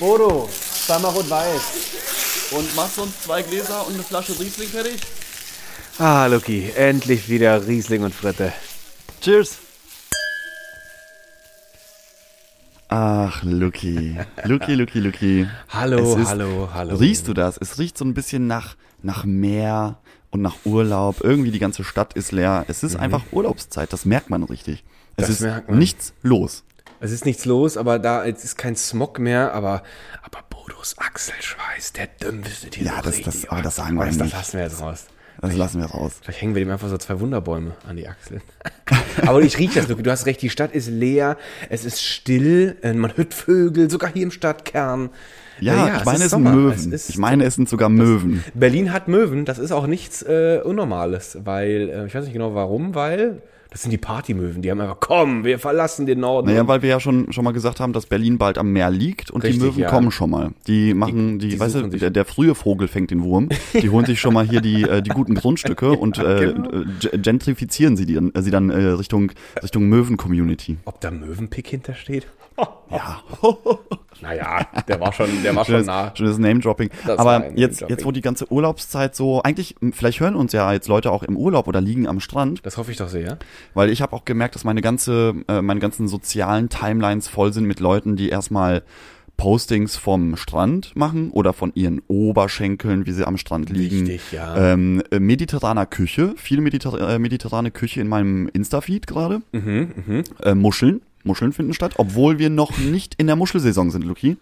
Bodo, zweimal rot-weiß. Und machst du uns zwei Gläser und eine Flasche Riesling fertig? Ah, Lucky, endlich wieder Riesling und Fritte. Cheers. Ach, Lucky. Lucky, Lucky, Lucky. Hallo, ist- hallo, hallo. Riechst du das? Es riecht so ein bisschen nach, nach Meer und nach Urlaub. Irgendwie die ganze Stadt ist leer. Es ist einfach Urlaubszeit. Das merkt man richtig. Es Das ist merkt man. nichts los. Es ist nichts los, aber da es ist kein Smog mehr, aber, aber Bodos Achselschweiß, der dümpfte die Ja, das- das- aber das sagen wir nicht. Das lassen wir jetzt raus. Das lassen wir raus. Vielleicht hängen wir dem einfach so zwei Wunderbäume an die Achseln. aber ich rieche das, Luki. Du hast recht, die Stadt ist leer, es ist still, äh, man hört Vögel, sogar hier im Stadtkern. Ja, Äh, ich meine, es, sind Sommer. Möwen. Es ich meine, es sind sogar Möwen. Berlin hat Möwen, das ist auch nichts äh, Unnormales, weil, äh, ich weiß nicht genau warum, weil das sind die Partymöwen, die haben einfach, komm, wir verlassen den Norden. Naja, weil wir ja schon, schon mal gesagt haben, dass Berlin bald am Meer liegt und Richtig, die Möwen ja. kommen schon mal. Die machen, die, die weißt du, der, der frühe Vogel fängt den Wurm. Die holen sich schon mal hier die, äh, die guten Grundstücke und äh, genau. ge- gentrifizieren sie, die, dann- äh, sie dann äh, Richtung, Richtung Möwen-Community. Ob da Möwenpick hintersteht? Ja, Naja, der war schon, der war schon nah. schönes Name-Dropping. Aber jetzt, jetzt, wo die ganze Urlaubszeit so, eigentlich, m, vielleicht hören uns ja jetzt Leute auch im Urlaub oder liegen am Strand, Das hoffe ich doch sehr. weil ich habe auch gemerkt, dass meine ganze, äh, meine ganzen sozialen Timelines voll sind mit Leuten, die erstmal Postings vom Strand machen oder von ihren Oberschenkeln, wie sie am Strand liegen. Wichtig, ja. Ähm, äh, mediterraner Küche, viel mediter äh, mediterrane Küche in meinem Insta-Feed gerade. Mhm, Äh, Muscheln. Muscheln finden statt, obwohl wir noch nicht in der Muschelsaison sind, Luki.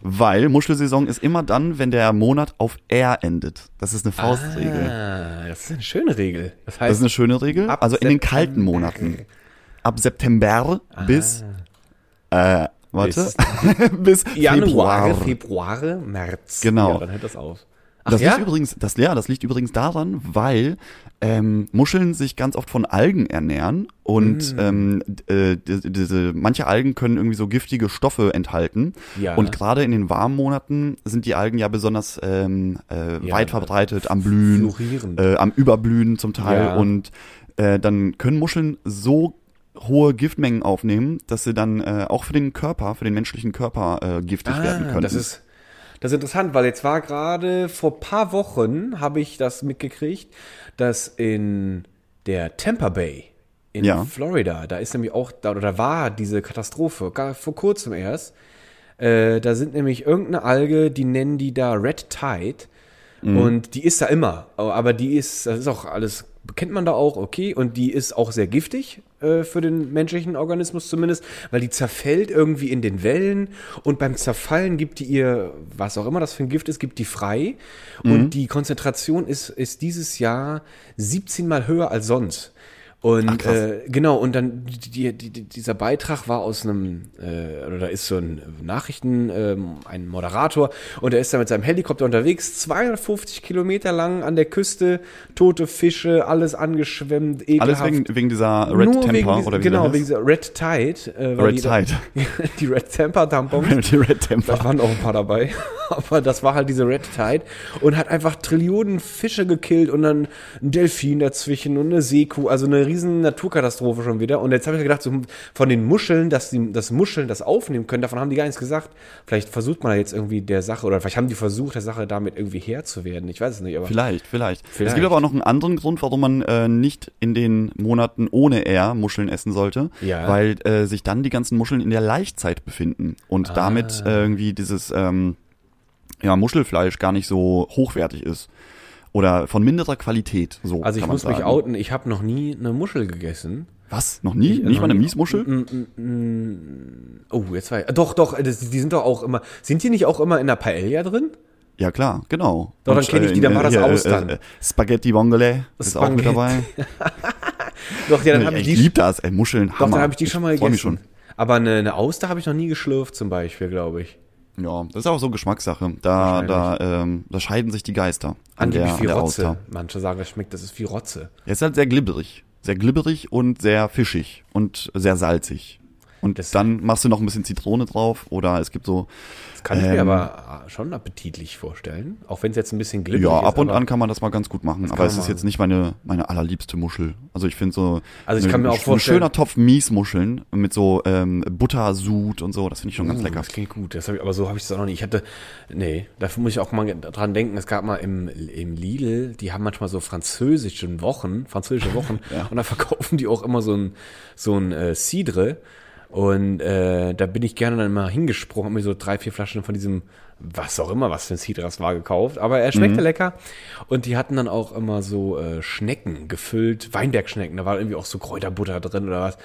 Weil Muschelsaison ist immer dann, wenn der Monat auf R endet. Das ist eine Faustregel. Ah, das ist eine schöne Regel. Das Das heißt, ist eine schöne Regel. Also in den kalten Monaten. Ab September bis, äh, warte, bis, Januar, Februar. Februar, März. Genau. Ja, dann hört das auf. Ach Das ja? liegt übrigens, das, ja, das liegt übrigens daran, weil ähm, Muscheln sich ganz oft von Algen ernähren und Mm. ähm, äh, die- diese manche Algen können irgendwie so giftige Stoffe enthalten Ja. und gerade in den warmen Monaten sind die Algen ja besonders ähm, äh, Ja, weit verbreitet am Blühen, äh, am Überblühen zum Teil Ja. und äh, dann können Muscheln so hohe Giftmengen aufnehmen, dass sie dann äh, auch für den Körper, für den menschlichen Körper äh, giftig werden können. Ah, das ist, das ist interessant, weil jetzt war gerade vor paar Wochen, habe ich das mitgekriegt, dass in der Tampa Bay in Ja. Florida, da ist nämlich auch, da, oder da war diese Katastrophe, gar vor kurzem erst, äh, da sind nämlich irgendeine Alge, die nennen die da Red Tide. Und die ist da immer, aber die ist, das ist auch alles, kennt man da auch, okay, und die ist auch sehr giftig äh, für den menschlichen Organismus zumindest, weil die zerfällt irgendwie in den Wellen und beim Zerfallen gibt die ihr, was auch immer das für ein Gift ist, gibt die frei und die Konzentration ist, ist dieses Jahr 17 mal höher als sonst. Und äh, genau, und dann die, die, die, dieser Beitrag war aus einem, äh, oder da ist so ein Nachrichten, ähm, ein Moderator, und er ist da mit seinem Helikopter unterwegs, 250 Kilometer lang an der Küste, tote Fische, alles angeschwemmt, ekelhaft. Alles wegen, wegen dieser Red Nur Temper wegen, oder wie Genau, wegen dieser Red Tide. Äh, Red die, da- Tide. die Red Temper Tampons. die Red Temper. Vielleicht waren auch ein paar dabei. Aber das war halt diese Red Tide und hat einfach Trillionen Fische gekillt und dann ein Delfin dazwischen und eine Seekuh, also eine riesen Naturkatastrophe schon wieder. Und jetzt habe ich gedacht, so von den Muscheln, dass die, dass Muscheln das aufnehmen können, davon haben die gar nichts gesagt. Vielleicht versucht man jetzt irgendwie der Sache, oder vielleicht haben die versucht, der Sache damit irgendwie Herr zu werden. Ich weiß es nicht, aber. Vielleicht, vielleicht, Vielleicht. Es gibt aber auch noch einen anderen Grund, warum man äh, nicht in den Monaten ohne R Muscheln essen sollte, Ja. weil äh, sich dann die ganzen Muscheln in der Laichzeit befinden und damit Ah. äh, irgendwie dieses ähm, ja, Muschelfleisch gar nicht so hochwertig ist oder von minderer Qualität. So Also ich muss mich sagen. outen, ich habe noch nie eine Muschel gegessen. Was? Noch nie? Ich- nicht noch mal eine. Miesmuschel? Oh, jetzt war ich, doch, doch, das, die sind doch auch immer, sind die nicht auch immer in der Paella drin? Ja klar, genau. Doch, dann Und, kenn ich die, äh, dann war das hier, Austern. Äh, äh, Spaghetti Vongole ist auch mit dabei. Doch, ja, dann habe ich ich die, lieb das, ey, Muscheln, doch, Hammer. dann habe ich die schon mal freu mich gegessen. Aber eine, eine Auster habe ich noch nie geschlürft zum Beispiel, glaube ich. Ja, das ist auch so Geschmackssache. Da, da, ähm, da scheiden sich die Geister an der, Angeblich an wie Rotze. Auster. Manche sagen, es schmeckt, das ist wie Rotze. Er ist halt sehr glibberig. Sehr glibberig und sehr fischig und sehr salzig. Und Das- dann machst du noch ein bisschen Zitrone drauf oder es gibt so, Das kann ich mir Ähm, aber schon appetitlich vorstellen. Auch wenn es jetzt ein bisschen glibberig ja, ab und an kann man das mal ganz gut machen, aber es ist machen. jetzt nicht meine, meine allerliebste Muschel. Also ich finde so, Also ich kann mir auch ein vorstellen- schöner Topf Miesmuscheln mit so ähm, Buttersud und so, das finde ich schon ganz Mm, lecker. Das klingt gut. Das ich, aber so habe ich es auch noch nicht. Ich hatte, nee, dafür muss ich auch mal dran denken. Es gab mal im, im Lidl, die haben manchmal so französische Wochen, französische Wochen, und da verkaufen die auch immer so ein, so ein äh, Cidre. Und äh, da bin ich gerne dann mal hingesprungen, habe mir so drei, vier Flaschen von diesem, was auch immer, was für ein Cidre das war, gekauft. Aber er Mhm. schmeckte lecker. Und die hatten dann auch immer so äh, Schnecken gefüllt, Weinbergschnecken. Da war irgendwie auch so Kräuterbutter drin oder was.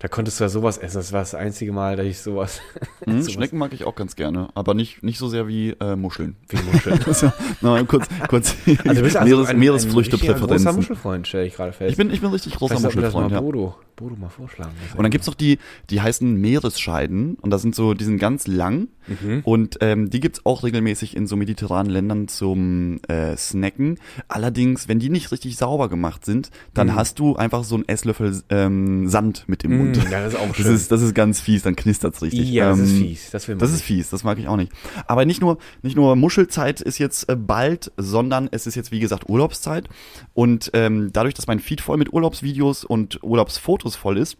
Da konntest du ja sowas essen. Das war das einzige Mal, dass ich sowas. Hm, sowas Schnecken mag ich auch ganz gerne, aber nicht, nicht so sehr wie äh, Muscheln. wie Muscheln. Also, na, kurz, kurz Also du bist also Meeres, ein, ein, Meeresfrüchte richtiger großer Präferenzen. Muschelfreund, stelle ich gerade fest. Ich bin, ich bin richtig großer wir das mal Muschelfreund, ja. Bodo, Bodo mal vorschlagen. Und dann gibt's noch die, die heißen Meeresscheiden und das sind so, die sind ganz lang Mhm. und ähm, die gibt's auch regelmäßig in so mediterranen Ländern zum äh, Snacken. Allerdings, wenn die nicht richtig sauber gemacht sind, dann hast du einfach so einen Esslöffel ähm, Sand mit im Mund. Mm, ja, das ist auch Das schön. ist, das ist ganz fies, dann knistert's richtig. ja, das ist Ähm, fies. Das will man Das ist fies, das mag ich auch nicht. Aber nicht nur, nicht nur Muschelzeit ist jetzt äh, bald, sondern es ist jetzt wie gesagt Urlaubszeit. Und ähm, dadurch, dass mein Feed voll mit Urlaubsvideos und Urlaubsfotos voll ist,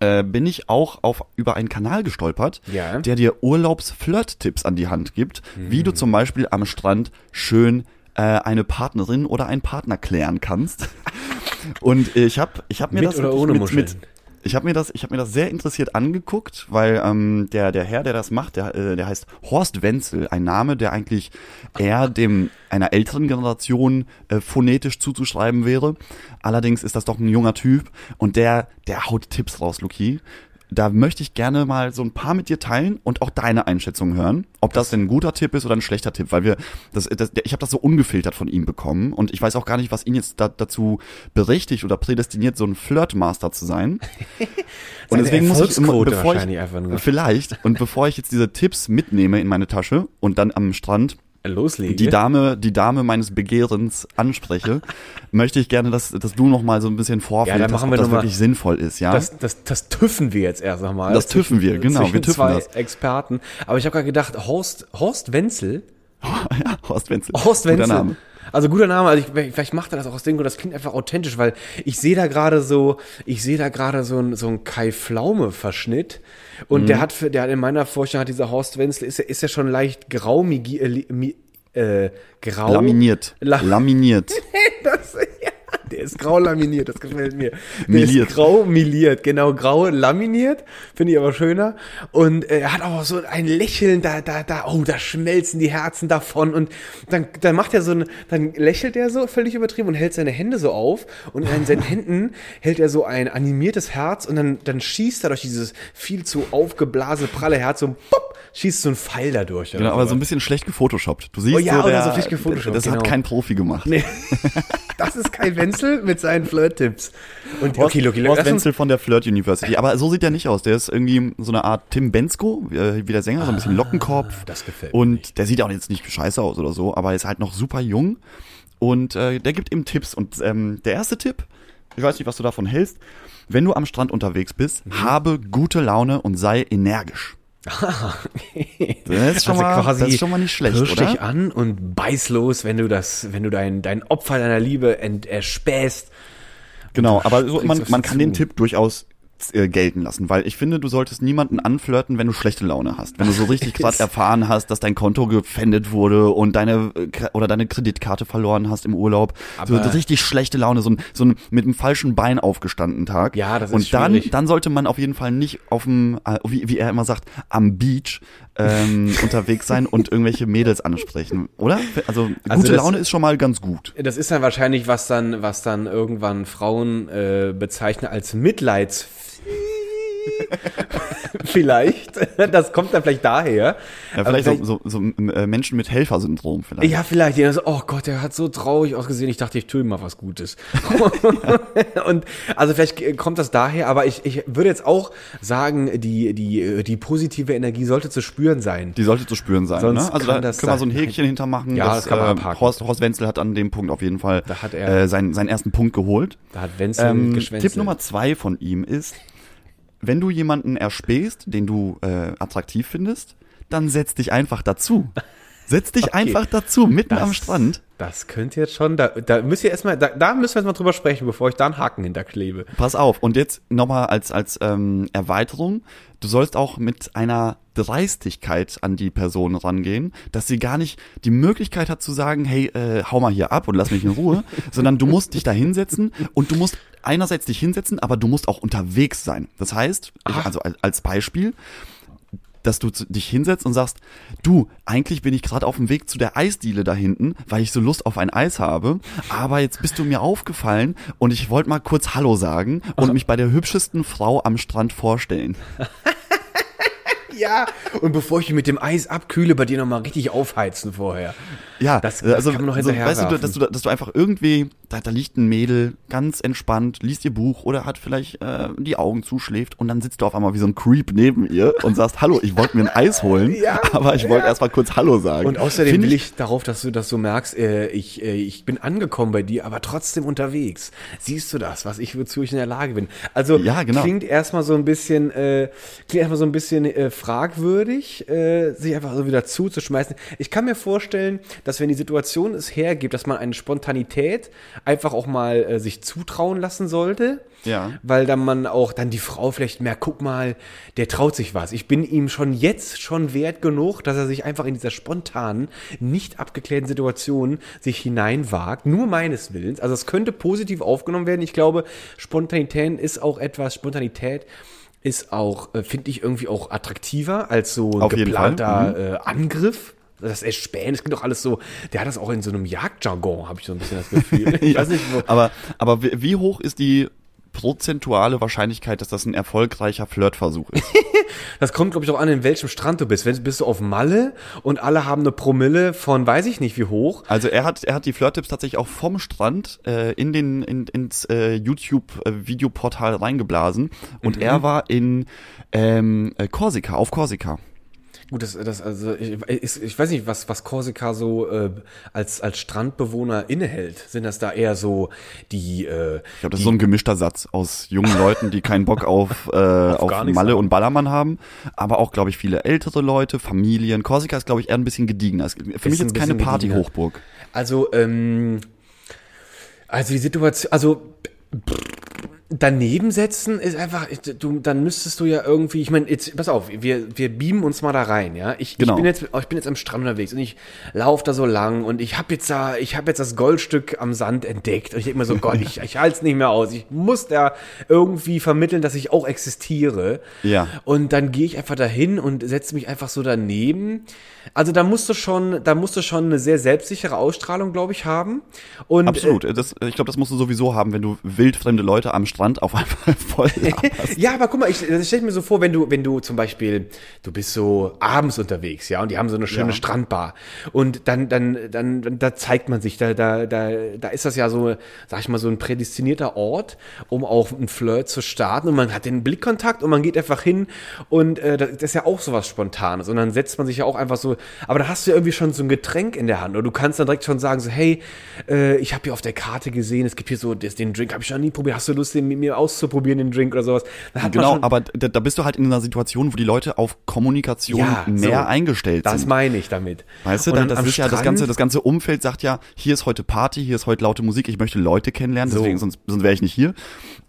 äh, bin ich auch auf über einen Kanal gestolpert, Ja. der dir Urlaubsflirt-Tipps an die Hand gibt, wie Mhm. du zum Beispiel am Strand schön äh, eine Partnerin oder einen Partner klären kannst. Und ich habe ich hab mir Mit das oder ohne mit, Muscheln? mit ich habe mir das, ich habe mir das sehr interessiert angeguckt, weil ähm, der der Herr, der das macht, der äh, der heißt Horst Wenzel, ein Name, der eigentlich eher dem einer älteren Generation äh, phonetisch zuzuschreiben wäre. Allerdings ist das doch ein junger Typ und der der haut Tipps raus, Luki. Da möchte ich gerne mal so ein paar mit dir teilen und auch deine Einschätzung hören, ob das denn ein guter Tipp ist oder ein schlechter Tipp, weil wir das, das ich habe das so ungefiltert von ihm bekommen und ich weiß auch gar nicht, was ihn jetzt da, dazu berechtigt oder prädestiniert, so ein Flirtmaster zu sein. Und deswegen muss ich immer, bevor ich, wahrscheinlich einfach nur. vielleicht, und bevor ich jetzt diese Tipps mitnehme in meine Tasche und dann am Strand Loslege. die Dame, die Dame meines Begehrens anspreche, möchte ich gerne, dass, dass du noch mal so ein bisschen Ja, dann machen ob wir das wirklich sinnvoll ist, ja? Das, das, das tüffen wir jetzt erst nochmal. Das tüffen wir, genau, wir tüffen zwei das. Experten. Aber ich habe gerade gedacht, Horst, Horst Wenzel. ja, Horst Wenzel. Horst Guter Wenzel. Name. Also guter Name, also ich, vielleicht macht er das auch aus dem Grund, das klingt einfach authentisch, weil ich sehe da gerade so, ich sehe da gerade so ein so ein Kai Pflaume Verschnitt und Mhm. der hat für, der hat in meiner Vorstellung hat dieser Horst Wenzel ist ja ist ja schon leicht grau äh, äh, grau Laminiert. La- Laminiert. Das, grau laminiert, das gefällt mir. Der Miliert. ist grau miliert, genau, grau laminiert, finde ich aber schöner. Und äh, er hat auch so ein Lächeln, da, da, da, oh, da schmelzen die Herzen davon. Und dann, dann macht er so ein, dann lächelt er so völlig übertrieben und hält seine Hände so auf. Und in seinen Händen hält er so ein animiertes Herz und dann, dann schießt er durch dieses viel zu aufgeblasene, pralle Herz so, pop, schießt so ein Pfeil dadurch. oder Genau, aber so ein bisschen schlecht gefotoshoppt. Du siehst Oh ja, so, der, so schlecht gefotoshoppt, Das genau. hat kein Profi gemacht. Nee. Das ist Kai Wenzel mit seinen Flirt-Tipps. Und Horst, okay, Loki, Horst Wenzel von der Flirt University. Aber so sieht er nicht aus. Der ist irgendwie so eine Art Tim Bensko, äh, wie der Sänger, so ein bisschen Lockenkopf. Ah, das gefällt mir Und der sieht auch jetzt nicht scheiße aus oder so, aber er ist halt noch super jung. Und äh, der gibt ihm Tipps. Und ähm, der erste Tipp, ich weiß nicht, was du davon hältst, wenn du am Strand unterwegs bist, Mhm. habe gute Laune und sei energisch. Das ist schon, mal, das ist schon mal nicht schlecht, pirsch oder? dich an und beiß los, wenn du das, wenn du dein, dein Opfer deiner Liebe ent, erspähst. Genau, aber so, man, man kann den Tipp durchaus äh, gelten lassen, weil ich finde, du solltest niemanden anflirten, wenn du schlechte Laune hast. Wenn du so richtig gerade erfahren hast, dass dein Konto gefändet wurde und deine äh, oder deine Kreditkarte verloren hast im Urlaub. so Aber- richtig schlechte Laune, so ein, so ein mit dem falschen Bein aufgestanden Tag. Ja, das ist Und dann, schwierig. dann sollte man auf jeden Fall nicht auf dem, äh, wie, wie er immer sagt, am Beach ähm, unterwegs sein und irgendwelche Mädels ansprechen, oder? Also, Also gute das- Laune ist schon mal ganz gut. Das ist dann wahrscheinlich, was dann, was dann irgendwann Frauen äh, bezeichnen als Mitleids. vielleicht. Das kommt dann vielleicht daher. Ja, Aber vielleicht so, so, so äh, Menschen mit Helfersyndrom vielleicht. Ja, vielleicht. Dann so, oh Gott, der hat so traurig ausgesehen. Ich dachte, ich tue ihm mal was Gutes. und also vielleicht kommt das daher, aber ich, ich würde jetzt auch sagen, die, die, die positive Energie sollte zu spüren sein. Die sollte zu spüren sein. Sonst ne? Also kann da das können wir so ein. Häkchen hintermachen. Ja, das kann man äh, abhaken. Horst, Horst Wenzel hat an dem Punkt auf jeden Fall Da hat er- äh, seinen, seinen ersten Punkt geholt. Da hat Wenzel Ähm, geschwänzelt. Tipp Nummer zwei von ihm ist, wenn du jemanden erspähst, den du äh, attraktiv findest, dann setz dich einfach dazu. Setz dich Okay. einfach dazu, mitten am Das- Strand. Das könnte jetzt schon, da, da müsst ihr erstmal, da, da müssen wir jetzt mal drüber sprechen, bevor ich da einen Haken hinterklebe. Pass auf, und jetzt nochmal als, als ähm, Erweiterung, du sollst auch mit einer Dreistigkeit an die Person rangehen, dass sie gar nicht die Möglichkeit hat zu sagen, hey, äh, hau mal hier ab und lass mich in Ruhe, sondern du musst dich da hinsetzen und du musst einerseits dich hinsetzen, aber du musst auch unterwegs sein. Das heißt, ich, also als- Beispiel, dass du dich hinsetzt und sagst, du, eigentlich bin ich gerade auf dem Weg zu der Eisdiele da hinten, weil ich so Lust auf ein Eis habe, aber jetzt bist du mir aufgefallen und ich wollte mal kurz Hallo sagen und mich bei der hübschesten Frau am Strand vorstellen. Ja, und bevor ich mich mit dem Eis abkühle, bei dir nochmal richtig aufheizen vorher. Ja, Das- das also kann man noch so, weißt du, dass du, dass du einfach irgendwie, da, da liegt ein Mädel, ganz entspannt, liest ihr Buch oder hat vielleicht äh, die Augen zuschläft und dann sitzt du auf einmal wie so ein Creep neben ihr und sagst, hallo, ich wollte mir ein Eis holen, Ja, aber ich wollte ja. erst mal kurz Hallo sagen. Und außerdem Find will ich darauf, dass du das so merkst, äh, ich, äh, ich bin angekommen bei dir, aber trotzdem unterwegs. Siehst du das, was ich, wozu ich in der Lage bin? Also Ja, genau. klingt erstmal so ein bisschen, äh, klingt erstmal so ein bisschen äh, fragwürdig, äh, sich einfach so wieder zuzuschmeißen. Ich kann mir vorstellen, dass wenn die Situation es hergibt, dass man eine Spontanität einfach auch mal äh, sich zutrauen lassen sollte. Ja. Weil dann man auch dann die Frau vielleicht merkt, guck mal, der traut sich was. Ich bin ihm schon jetzt schon wert genug, dass er sich einfach in dieser spontanen, nicht abgeklärten Situation sich hineinwagt, nur meines Willens. Also es könnte positiv aufgenommen werden. Ich glaube, Spontanität ist auch etwas, Spontanität ist auch, äh, finde ich, irgendwie auch attraktiver als so ein Auf geplanter Fall. äh, Angriff. Das Erspähen, das klingt doch alles so, der hat das auch in so einem Jagdjargon, habe ich so ein bisschen das Gefühl. Ich weiß nicht, wo, aber, aber wie, hoch ist die prozentuale Wahrscheinlichkeit, dass das ein erfolgreicher Flirtversuch ist? Das kommt, glaube ich, auch an, in welchem Strand du bist. Wenn bist du auf Malle und alle haben eine Promille von weiß ich nicht wie hoch. Also er hat, er hat die Flirt-Tipps tatsächlich auch vom Strand äh, in den, in, ins äh, YouTube-Videoportal reingeblasen. Und er war in ähm, äh, Korsika, auf Korsika. Gut, das, das also ich, ich, ich weiß nicht, was was Korsika so äh, als als Strandbewohner innehält. Sind das da eher so die äh, Ich glaube, das ist so ein gemischter Satz aus jungen Leuten, die keinen Bock auf, äh, auf, nichts Malle haben. und Ballermann haben, aber auch, glaube ich, viele ältere Leute, Familien. Korsika ist, glaube ich, eher ein bisschen gediegener. Ist Für mich ein jetzt keine Partyhochburg. Also, ähm, also die Situation, also daneben setzen ist einfach, du, dann müsstest du ja irgendwie, ich meine, jetzt, pass auf, wir, wir beamen uns mal da rein, ja. Ich, Genau. ich bin jetzt, ich bin jetzt am Strand unterwegs und ich laufe da so lang und ich habe jetzt da, ich habe jetzt das Goldstück am Sand entdeckt und ich denke mir so, Gott, ich, ich halte es nicht mehr aus. Ich muss da irgendwie vermitteln, dass ich auch existiere. Ja. Und dann gehe ich einfach dahin und setze mich einfach so daneben. Also da musst du schon, da musst du schon eine sehr selbstsichere Ausstrahlung, glaube ich, haben. Und Absolut. Das, ich glaube, das musst du sowieso haben, wenn du wildfremde Leute am Strand auf einmal voll. Ja, aber guck mal, ich, das stell ich mir so vor, wenn du, wenn du zum Beispiel, du bist so abends unterwegs, ja, und die haben so eine schöne Ja. Strandbar. Und dann, dann, dann, dann, da zeigt man sich, da, da, da, da ist das ja so, sag ich mal, so ein prädestinierter Ort, um auch einen Flirt zu starten. Und man hat den Blickkontakt und man geht einfach hin und äh, das ist ja auch sowas Spontanes. Und dann setzt man sich ja auch einfach so, aber da hast du ja irgendwie schon so ein Getränk in der Hand. Und du kannst dann direkt schon sagen, so, hey, äh, ich habe hier auf der Karte gesehen, es gibt hier so, den Drink habe ich noch nie probiert. Hast du Lust, den mit mir auszuprobieren, den Drink oder sowas? Genau, aber da, da bist du halt in einer Situation, wo die Leute auf Kommunikation Ja, mehr so. eingestellt Das sind. meine ich damit. Weißt du, dann, das ist ja das ganze, das ganze Umfeld sagt ja, hier ist heute Party, hier ist heute laute Musik, ich möchte Leute kennenlernen, So. deswegen sonst, sonst wäre ich nicht hier.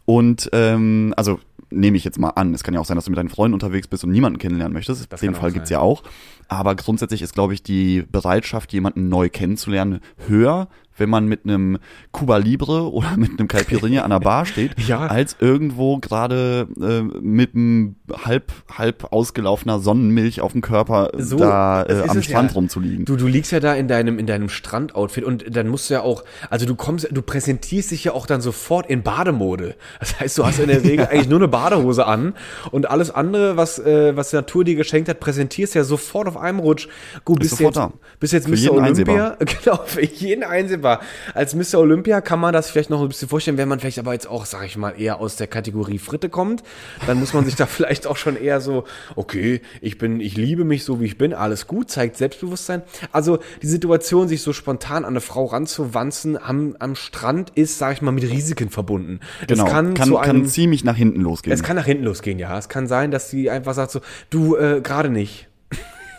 Und ähm, also nehme ich jetzt mal an, es kann ja auch sein, dass du mit deinen Freunden unterwegs bist und niemanden kennenlernen möchtest. Das Den Fall gibt's sein. ja auch. Aber grundsätzlich ist, glaube ich, die Bereitschaft, jemanden neu kennenzulernen, höher, wenn man mit einem Cuba Libre oder mit einem Caipirinha an der Bar steht, Ja. als irgendwo gerade äh, mit einem halb, halb ausgelaufener Sonnenmilch auf dem Körper So, da äh, am Strand ja. rumzuliegen. Du, du liegst ja da in deinem, in deinem Strandoutfit und dann musst du ja auch, also du kommst, du präsentierst dich ja auch dann sofort in Bademode. Das heißt, du hast in der Regel eigentlich nur eine Badehose an und alles andere, was, äh, was die Natur dir geschenkt hat, präsentierst ja sofort auf einem Rutsch. Gut, bist sofort jetzt, da. bist jetzt Mr. jeden Olympia. Genau, für jeden einsehbar. War. Als Mr. Olympia kann man das vielleicht noch ein bisschen vorstellen, wenn man vielleicht aber jetzt auch, sag ich mal, eher aus der Kategorie Fritte kommt, dann muss man sich da vielleicht auch schon eher so, okay, ich bin, ich liebe mich so wie ich bin, alles gut, zeigt Selbstbewusstsein. Also die Situation, sich so spontan an eine Frau ranzuwanzen am, am Strand ist, sag ich mal, mit Risiken verbunden. Genau, Es kann, kann, zu kann einem, ziemlich nach hinten losgehen. es kann nach hinten losgehen, ja. Es kann sein, dass sie einfach sagt so, du, äh, gerade nicht.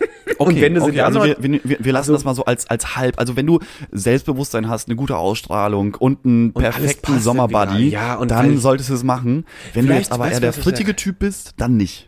Okay, Und wenn du sie okay, also wir, wir, wir lassen das mal so als, als halb. Also wenn du Selbstbewusstsein hast, eine gute Ausstrahlung und einen alles perfekten irgendwie, ja, und dann solltest du es machen. Wenn du jetzt aber eher der frittige? Typ bist, dann nicht.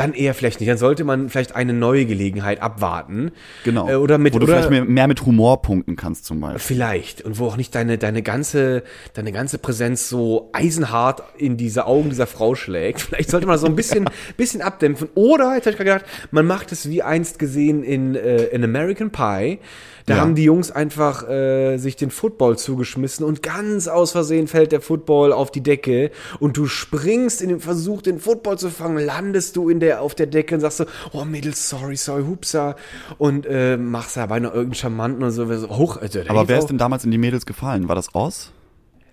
Dann eher vielleicht nicht. Dann sollte man vielleicht eine neue Gelegenheit abwarten. Genau. Äh, oder mit, Wo du oder vielleicht mehr, mehr mit Humor punkten kannst zum Beispiel. Vielleicht. Und wo auch nicht deine, deine ganze, deine ganze Präsenz so eisenhart in diese Augen dieser Frau schlägt. Vielleicht sollte man das so ein bisschen, bisschen abdämpfen. Oder, jetzt habe ich gerade gedacht, man macht es wie einst gesehen in, äh, in American Pie. Da Ja. haben die Jungs einfach äh, sich den Football zugeschmissen und ganz aus Versehen fällt der Football auf die Decke und du springst in dem Versuch, den Football zu fangen, landest du in der, auf der Decke und sagst so, oh Mädels, sorry, sorry, hupsa und äh, machst dabei noch irgendeinen Charmanten und so, so hoch. Also, der Aber wer ist denn damals in die Mädels gefallen? War das Oz?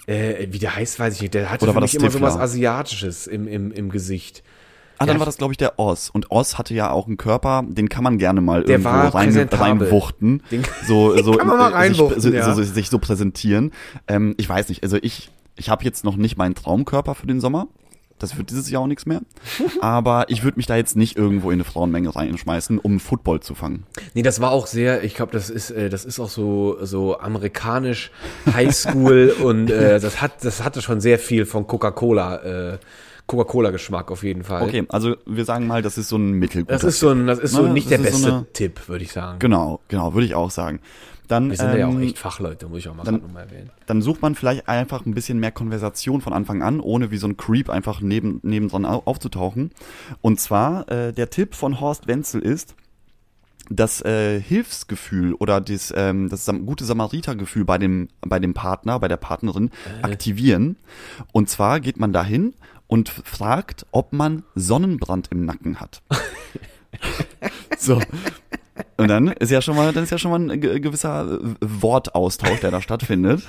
äh, wie der heißt, weiß ich nicht. Der hatte Oder für war mich das immer Stifler? sowas Asiatisches im, im, im Gesicht. Ah, dann Ja. war das, glaube ich, der Oz. Und Oz hatte ja auch einen Körper, den kann man gerne mal Der irgendwo rein, reinwuchten. Den- so, so, kann man mal reinwuchten, sich, ja. so, so, sich so präsentieren. Ähm, ich weiß nicht, also ich, ich habe jetzt noch nicht meinen Traumkörper für den Sommer. Das wird dieses Jahr auch nichts mehr. Aber ich würde mich da jetzt nicht irgendwo in eine Frauenmenge reinschmeißen, um Football zu fangen. Nee, das war auch sehr, ich glaube, das ist, äh, das ist auch so, so amerikanisch Highschool und äh, das hat, das hatte schon sehr viel von Coca-Cola, äh, Coca-Cola-Geschmack auf jeden Fall. Okay, also wir sagen mal, das ist so ein mittelguter Das ist so ein, das ist so Ne, nicht das der ist so beste eine- Tipp, würde ich sagen. Genau, genau, würde ich auch sagen. Dann, Wir sind ja auch ähm, echt Fachleute, muss ich auch mal dann- nochmal erwähnen. dann sucht man vielleicht einfach ein bisschen mehr Konversation von Anfang an, ohne wie so ein Creep einfach neben, nebendran au- aufzutauchen. Und zwar, äh, der Tipp von Horst Wenzel ist, das äh, Hilfsgefühl oder das, ähm, das gute Samaritergefühl bei dem, bei dem Partner, bei der Partnerin aktivieren. Und zwar geht man dahin und fragt, ob man Sonnenbrand im Nacken hat. so. Und dann ist ja schon mal, dann ist ja schon mal ein ge- gewisser äh, Wortaustausch, der da stattfindet.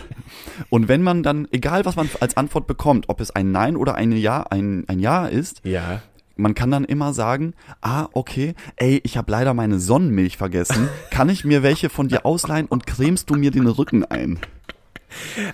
Und wenn man dann, egal was man als Antwort bekommt, ob es ein Nein oder ein Ja, ein, ein Ja ist, Ja. man kann dann immer sagen, ah, okay, ey, ich habe leider meine Sonnenmilch vergessen. Kann ich mir welche von dir ausleihen und cremst du mir den Rücken ein?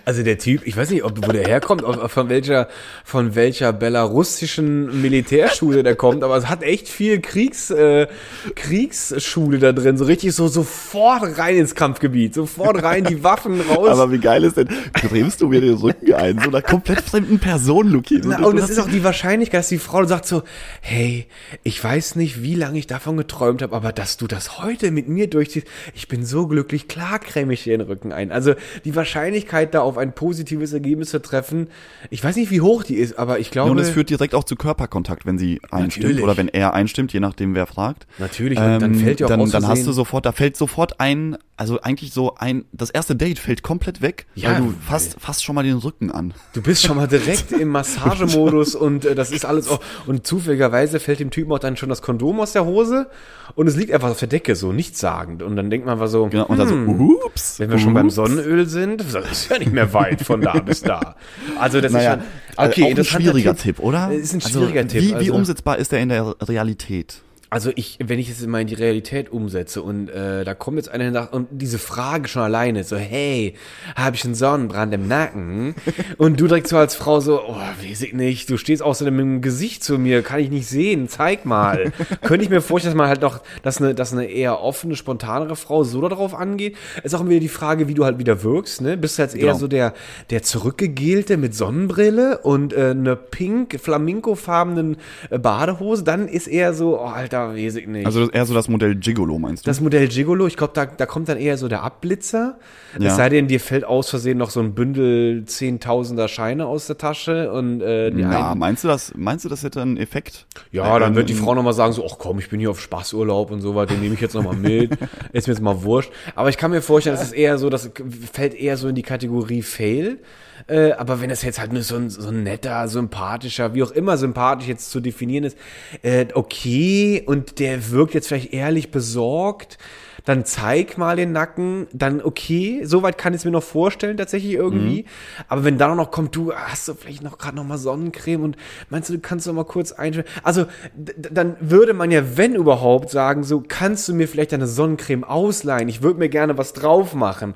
Also der Typ, ich weiß nicht, ob, wo der herkommt, ob, von welcher, von welcher belarussischen Militärschule der kommt, aber es hat echt viel Kriegs, äh, Kriegsschule da drin, so richtig so sofort rein ins Kampfgebiet, sofort rein, die Waffen raus. Aber wie geil ist denn, cremst du mir den Rücken ein? So einer komplett fremden Person, Luki. Na, und es ist auch die Wahrscheinlichkeit, dass die Frau sagt so, hey, ich weiß nicht, wie lange ich davon geträumt habe, aber dass du das heute mit mir durchziehst, ich bin so glücklich, klar creme ich dir den Rücken ein. Also die Wahrscheinlichkeit, da auf ein positives Ergebnis zu treffen, ich weiß nicht, wie hoch die ist, aber ich glaube... Ja, und es führt direkt auch zu Körperkontakt, wenn sie einstimmt Natürlich. oder wenn er einstimmt, je nachdem wer fragt. Natürlich, und dann fällt ja auch dann, dann hast du sofort, da fällt sofort ein, also eigentlich so ein, das erste Date fällt komplett weg, Ja, weil du fasst, fasst schon mal den Rücken an. Du bist schon mal direkt im Massagemodus und äh, das ist alles auch. Und zufälligerweise fällt dem Typen auch dann schon das Kondom aus der Hose und es liegt einfach auf der Decke, so nichtssagend. Und dann denkt man einfach so, Genau, und dann so, hm, ups. wenn wir schon beim ups. Sonnenöl sind, das ist ja nicht mehr weit von da bis da. Also das Naja, ist schon. Okay, äh, auch ein schwieriger Tipp, oder? Ist ein Also, schwieriger Tipp. Wie, wie also, umsetzbar ist der in der Realität? Also ich, wenn ich es immer in die Realität umsetze und äh, da kommt jetzt einer nach und diese Frage schon alleine, so hey, habe ich einen Sonnenbrand im Nacken? Und du direkt so als Frau so, oh, weiß ich nicht, du stehst außerdem mit dem Gesicht zu mir, kann ich nicht sehen, zeig mal. Könnte ich mir vorstellen, dass man halt noch, dass eine, dass eine eher offene, spontanere Frau so darauf angeht. Ist auch immer wieder die Frage, wie du halt wieder wirkst, ne? Bist du jetzt eher Genau. so der, der zurückgegelte mit Sonnenbrille und äh, eine pink, flamingofarbenen äh, Badehose, dann ist eher so, oh Alter, weiß ich nicht. Also das eher so das Modell Gigolo, meinst du? Das Modell Gigolo, ich glaube, da, da kommt dann eher so der Abblitzer. Ja. Es sei denn, dir fällt aus Versehen noch so ein Bündel Zehntausender Scheine aus der Tasche und äh, die Na, einen, meinst du das, meinst du, das hätte einen Effekt? ja, dann Ähm, wird die Frau nochmal sagen, so, ach komm, ich bin hier auf Spaßurlaub und so weiter, den nehme ich jetzt nochmal mit. Ist mir jetzt mal wurscht. Aber ich kann mir vorstellen, das ist eher so, das fällt eher so in die Kategorie Fail. Äh, aber wenn es jetzt halt nur so ein, so ein netter, sympathischer, wie auch immer sympathisch jetzt zu definieren ist, äh, okay, und der wirkt jetzt vielleicht ehrlich besorgt, dann zeig mal den Nacken, dann okay, soweit kann ich es mir noch vorstellen, tatsächlich irgendwie. Mhm. Aber wenn dann noch kommt, du hast du vielleicht noch gerade noch mal Sonnencreme und meinst du, du kannst noch mal kurz einstellen. Also, dann würde man ja, wenn überhaupt, sagen, so, kannst du mir vielleicht deine Sonnencreme ausleihen? Ich würde mir gerne was drauf machen.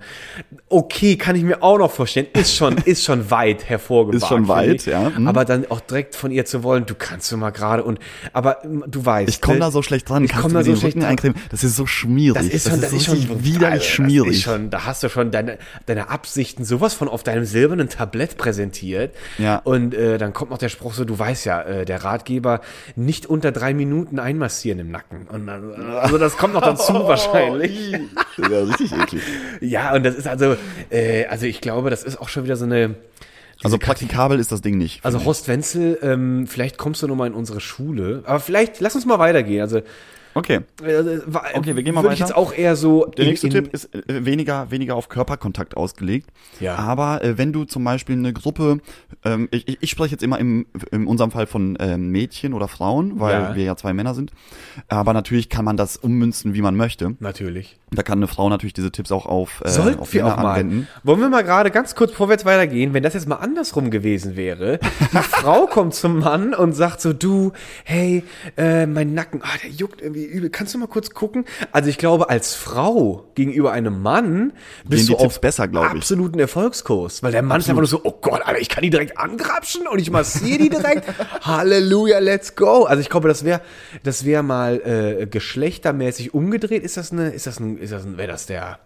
Okay, kann ich mir auch noch vorstellen. Ist schon, ist schon weit hervorgebracht. Ist schon weit, ja. Mhm. Aber dann auch direkt von ihr zu wollen, du kannst du mal gerade und, aber du weißt. Ich komme ne? da so schlecht dran. Ich Kannst komm du da so schlecht dran. eincremen? Das ist so schmierig. Das ist schon, das ist schon richtig widerlich schmierig. Das schon, da hast du schon deine, deine Absichten sowas von auf deinem silbernen Tablett präsentiert. Ja. Und äh, dann kommt noch der Spruch so, du weißt ja, äh, der Ratgeber nicht unter drei Minuten einmassieren im Nacken. Und dann, also das kommt noch dazu wahrscheinlich. ja, richtig eklig. Ja, und das ist also, äh, also ich glaube, das ist auch schon wieder so eine. Also praktikabel ist das Ding nicht. Also Horst Wenzel, ähm, vielleicht kommst du noch mal in unsere Schule. Aber vielleicht, lass uns mal weitergehen. Also, Okay. äh, war- Okay, wir gehen mal würde ich weiter. jetzt auch eher so. Der in- nächste in- Tipp ist äh, weniger, weniger auf Körperkontakt ausgelegt. Ja. Aber äh, wenn du zum Beispiel eine Gruppe, ähm, ich, ich, ich spreche jetzt immer im, in unserem Fall von ähm, Mädchen oder Frauen, weil Ja. wir ja zwei Männer sind. Aber natürlich kann man das ummünzen, wie man möchte. Natürlich. Da kann eine Frau natürlich diese Tipps auch auf, äh, Sollten auf wir auch mal. anwenden. Wollen wir mal gerade ganz kurz, jetzt weitergehen, wenn das jetzt mal andersrum gewesen wäre, die Frau kommt zum Mann und sagt so, du, hey, äh, mein Nacken, ah, der juckt irgendwie übel, kannst du mal kurz gucken? Also ich glaube, als Frau gegenüber einem Mann bist die du Tipps auf besser, glaub ich. absoluten Erfolgskurs, weil der Mann ist einfach nur so, oh Gott, Alter, ich kann die direkt angrapschen und ich massiere die direkt. Halleluja, let's go. Also ich glaube, das wäre, das wäre mal äh, geschlechtermäßig umgedreht. Ist das eine, ist das ein, ist das wäre das der,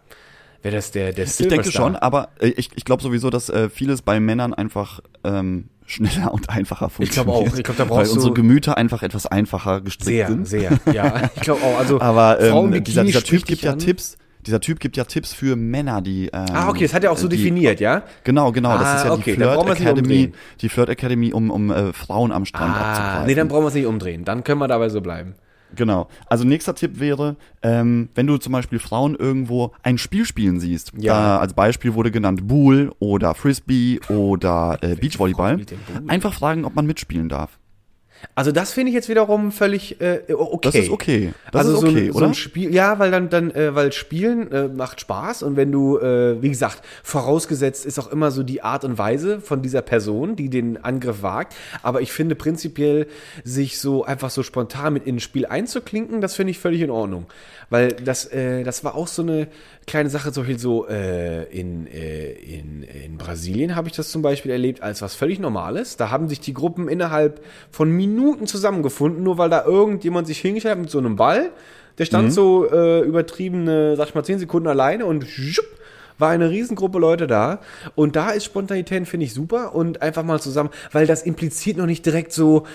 wäre das der, der Ich denke schon, aber äh, ich, ich glaube sowieso, dass äh, vieles bei Männern einfach ähm, schneller und einfacher Ich glaube funktioniert. auch. Ich glaube, da Weil brauchst unsere du Gemüter einfach etwas einfacher gestrickt sehr, sind. sehr. Ja, ich glaube auch. Also Aber ähm, dieser, dieser Typ gibt ja an. Tipps. Dieser Typ gibt ja Tipps für Männer, die. Ähm, Ah, okay, das hat er auch so die, definiert, ja? Genau, genau. Das Ah, ist ja okay, die Flirt Academy, die Flirt Academy, um um äh, Frauen am Strand Ah, abzugreifen. nee, dann brauchen wir es nicht umdrehen. Dann können wir dabei so bleiben. Genau. Also nächster Tipp wäre, ähm, wenn du zum Beispiel Frauen irgendwo ein Spiel spielen siehst. Ja. Da als Beispiel wurde genannt Bull oder Frisbee oder äh, Beachvolleyball. Einfach fragen, ob man mitspielen darf. Also das finde ich jetzt wiederum völlig äh, okay. Das ist okay. Das also ist so okay, ein, so oder? ein Spiel, ja, weil dann, dann, äh, weil Spielen äh, macht Spaß und wenn du, äh, wie gesagt, vorausgesetzt ist auch immer so die Art und Weise von dieser Person, die den Angriff wagt. Aber ich finde prinzipiell, sich so einfach so spontan mit in ein Spiel einzuklinken, das finde ich völlig in Ordnung. Weil das, äh, das war auch so eine kleine Sache, so viel so äh, in, äh, in, in Brasilien habe ich das zum Beispiel erlebt als was völlig Normales. Da haben sich die Gruppen innerhalb von Minuten zusammengefunden, nur weil da irgendjemand sich hingestellt hat mit so einem Ball. Der stand so äh, übertriebene, sag ich mal, 10 Sekunden alleine und schupp, war eine Riesengruppe Leute da. Und da ist Spontanität, finde ich, super. Und einfach mal zusammen, weil das impliziert noch nicht direkt so,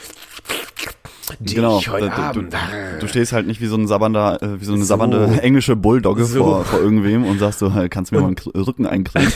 dich Genau. heute Du, du, Abend. du stehst halt nicht wie so ein sabbernder, äh, wie so eine So. sabbernde englische Bulldogge So. vor, vor irgendwem und sagst du, halt, kannst du mir mal einen K- Rücken eincremen.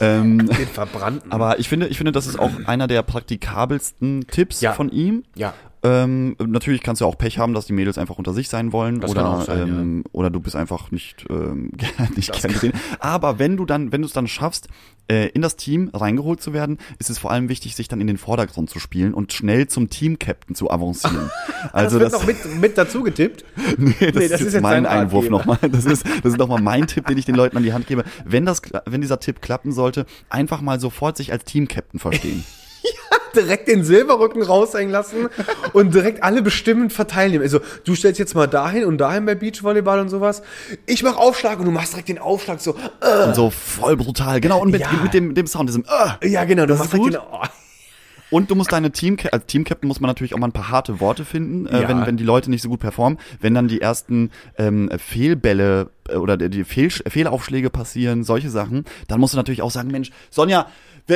ähm, den verbrannten. aber ich finde, ich finde, das ist auch einer der praktikabelsten Tipps Ja. von ihm. ja. Ähm, natürlich kannst du auch Pech haben, dass die Mädels einfach unter sich sein wollen Das oder sein, ähm, oder du bist einfach nicht ähm, nicht Das gern gesehen. Aber wenn du dann, wenn du es dann schaffst, äh, in das Team reingeholt zu werden, ist es vor allem wichtig, sich dann in den Vordergrund zu spielen und schnell zum Team-Captain zu avancieren. Also das das, wird noch mit, mit dazu getippt. nee, das, Nee, ist, das ist jetzt jetzt mein Einwurf nochmal. Das ist, das ist nochmal mein Tipp, den ich den Leuten an die Hand gebe. Wenn das, wenn dieser Tipp klappen sollte, einfach mal sofort sich als Team-Captain verstehen. Direkt den Silberrücken raushängen lassen und direkt alle bestimmend verteilen. Also du stellst jetzt mal dahin und dahin bei Beachvolleyball und sowas. Ich mach Aufschlag und du machst direkt den Aufschlag so. Äh, Und so voll brutal. Genau, und mit, Ja. mit dem, dem Sound, diesem äh, ja, genau, du Das machst direkt den. Oh. Und du musst deine Team, als Teamcaptain muss man natürlich auch mal ein paar harte Worte finden, äh, Ja. wenn, wenn die Leute nicht so gut performen. Wenn dann die ersten ähm, Fehlbälle oder die Fehl, Fehlaufschläge passieren, solche Sachen, dann musst du natürlich auch sagen, Mensch, Sonja,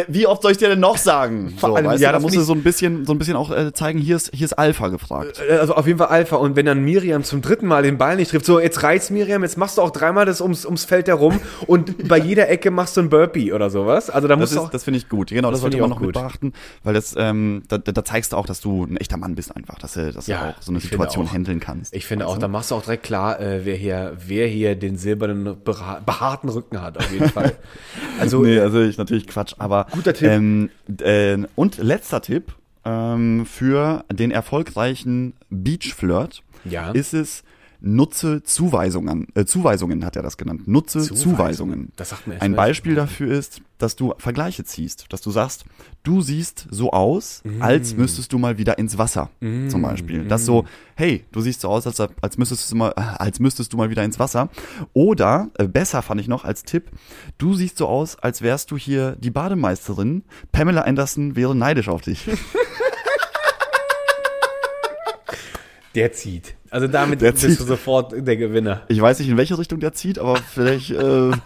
wie oft soll ich dir denn noch sagen? So, allem, weißt ja, du, da das musst du so ein bisschen, so ein bisschen auch äh, zeigen, hier ist, hier ist Alpha gefragt. Also auf jeden Fall Alpha. Und wenn dann Miriam zum dritten Mal den Ball nicht trifft, so jetzt reizt Miriam, jetzt machst du auch dreimal das ums, ums Feld herum und bei jeder Ecke machst du ein Burpee oder sowas. Also da Das, du ist, auch. das finde ich gut. Genau, das, Das sollte man noch auch mit gut. beachten, weil das, ähm, da, da zeigst du auch, dass du ein echter Mann bist einfach, dass du, dass Ja, du auch so eine Situation auch. handeln kannst. Ich finde Weißt auch, da machst du auch direkt klar, äh, wer hier, wer hier den silbernen beha- behaarten Rücken hat, auf jeden Fall. Also Nee, also ich natürlich Quatsch, aber Guter Tipp. Ähm, äh, und letzter Tipp ähm, für den erfolgreichen Beach-Flirt Ja. ist es, Nutze Zuweisungen, äh, Zuweisungen hat er das genannt. Nutze Zuweisungen. Das sagt mir erst Ein Beispiel dafür ist, dass du Vergleiche ziehst, dass du sagst, du siehst so aus, als Mm. müsstest du mal wieder ins Wasser, zum Beispiel. Das so, hey, du siehst so aus, als, als müsstest du mal, als müsstest du mal wieder ins Wasser. Oder äh, besser fand ich noch als Tipp, du siehst so aus, als wärst du hier die Bademeisterin. Pamela Anderson wäre neidisch auf dich. Der zieht. Also damit Der bist zieht. du sofort der Gewinner. Ich weiß nicht, in welche Richtung der zieht, aber vielleicht. Äh,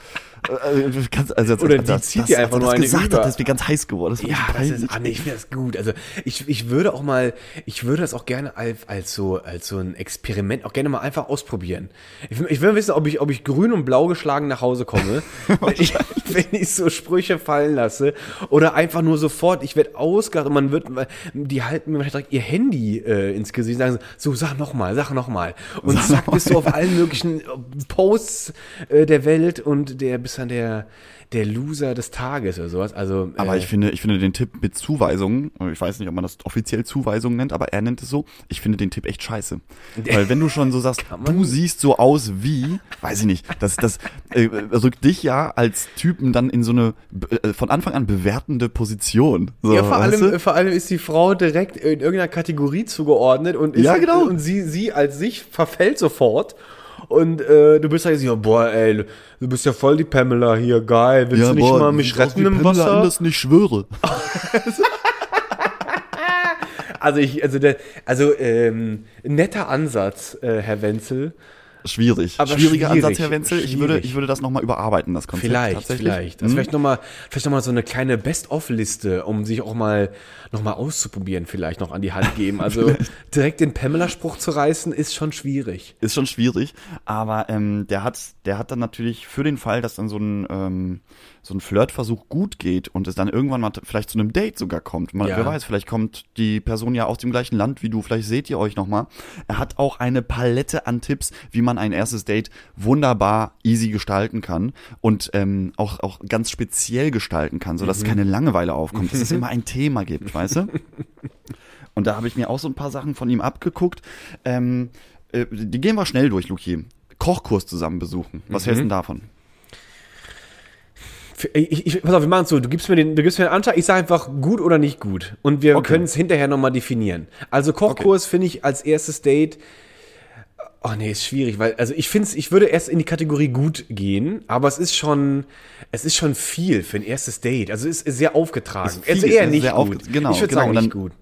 äh, kannst, also jetzt, Oder die zieht dir einfach nur das eine gesagt über. hat, ist mir ganz heiß geworden. Das Ja, das ist, ah, nee, ich finde das gut. Also ich, ich würde auch mal, ich würde das auch gerne als, als so, als so ein Experiment auch gerne mal einfach ausprobieren. Ich, ich will wissen, ob ich, ob ich grün und blau geschlagen nach Hause komme, wenn, ich, wenn ich so Sprüche fallen lasse oder einfach nur sofort, ich werde ausgelacht und man wird, die halten mir direkt ihr Handy äh, ins Gesicht und sagen so, sag noch mal, sag noch mal. Und Sag zack, noch bist du auf allen möglichen Posts äh, der Welt und der bist dann der, der Loser des Tages oder sowas. Also, Aber äh, ich finde, ich finde den Tipp mit Zuweisungen, ich weiß nicht, ob man das offiziell Zuweisungen nennt, aber er nennt es so, ich finde den Tipp echt scheiße. Weil wenn du schon so sagst, du siehst so aus wie, weiß ich nicht, das, das äh, rückt dich ja als Typen dann in so eine äh, von Anfang an bewertende Position. So, Ja, vor allem, du? vor allem ist die Frau direkt in irgendeiner Kategorie zugeordnet und ist Ja, genau. und sie, sie als sich verfällt sofort. Und äh, du bist halt so, boah, ey, du bist ja voll die Pamela hier, geil. Willst du nicht boah, mal mich retten im Pamela Wasser? Anderson, ich schwöre. Also ich, also der, also ähm, netter Ansatz, äh, Herr Wenzel. Schwierig. Aber Schwieriger schwierig, Ansatz, Herr Wenzel. Ich würde, schwierig. ich würde das nochmal überarbeiten, das Konzept. Vielleicht, vielleicht. Also Hm? vielleicht nochmal, vielleicht noch mal so eine kleine Best-of-Liste, um sich auch mal nochmal auszuprobieren, vielleicht noch an die Hand geben. Also direkt den Pamela-Spruch zu reißen, ist schon schwierig. ist schon schwierig, aber ähm, der hat, der hat dann natürlich für den Fall, dass dann so ein ähm, so ein Flirtversuch gut geht und es dann irgendwann mal vielleicht zu einem Date sogar kommt. Man, Ja. Wer weiß, vielleicht kommt die Person ja aus dem gleichen Land wie du, vielleicht seht ihr euch noch mal. Er hat auch eine Palette an Tipps, wie man ein erstes Date wunderbar easy gestalten kann und ähm, auch auch ganz speziell gestalten kann, so dass es keine Langeweile aufkommt, dass es immer ein Thema gibt, weißt du? Und da habe ich mir auch so ein paar Sachen von ihm abgeguckt. Ähm, äh, die gehen wir schnell durch, Luki. Kochkurs zusammen besuchen. Was hältst du denn davon? Für- Ich, ich, pass auf, wir machen es so. Du gibst mir den, du gibst mir den Antrag, ich sage einfach gut oder nicht gut. Und wir Okay. können es hinterher nochmal definieren. Also Kochkurs finde ich als erstes Date. Oh nee, ist schwierig, weil, also ich finde ich würde erst in die Kategorie gut gehen, aber es ist schon, es ist schon viel für ein erstes Date. Also es ist sehr aufgetragen. Ist viel, also eher ist nicht sehr gut. genau, ich würde genau, sagen, nicht gut.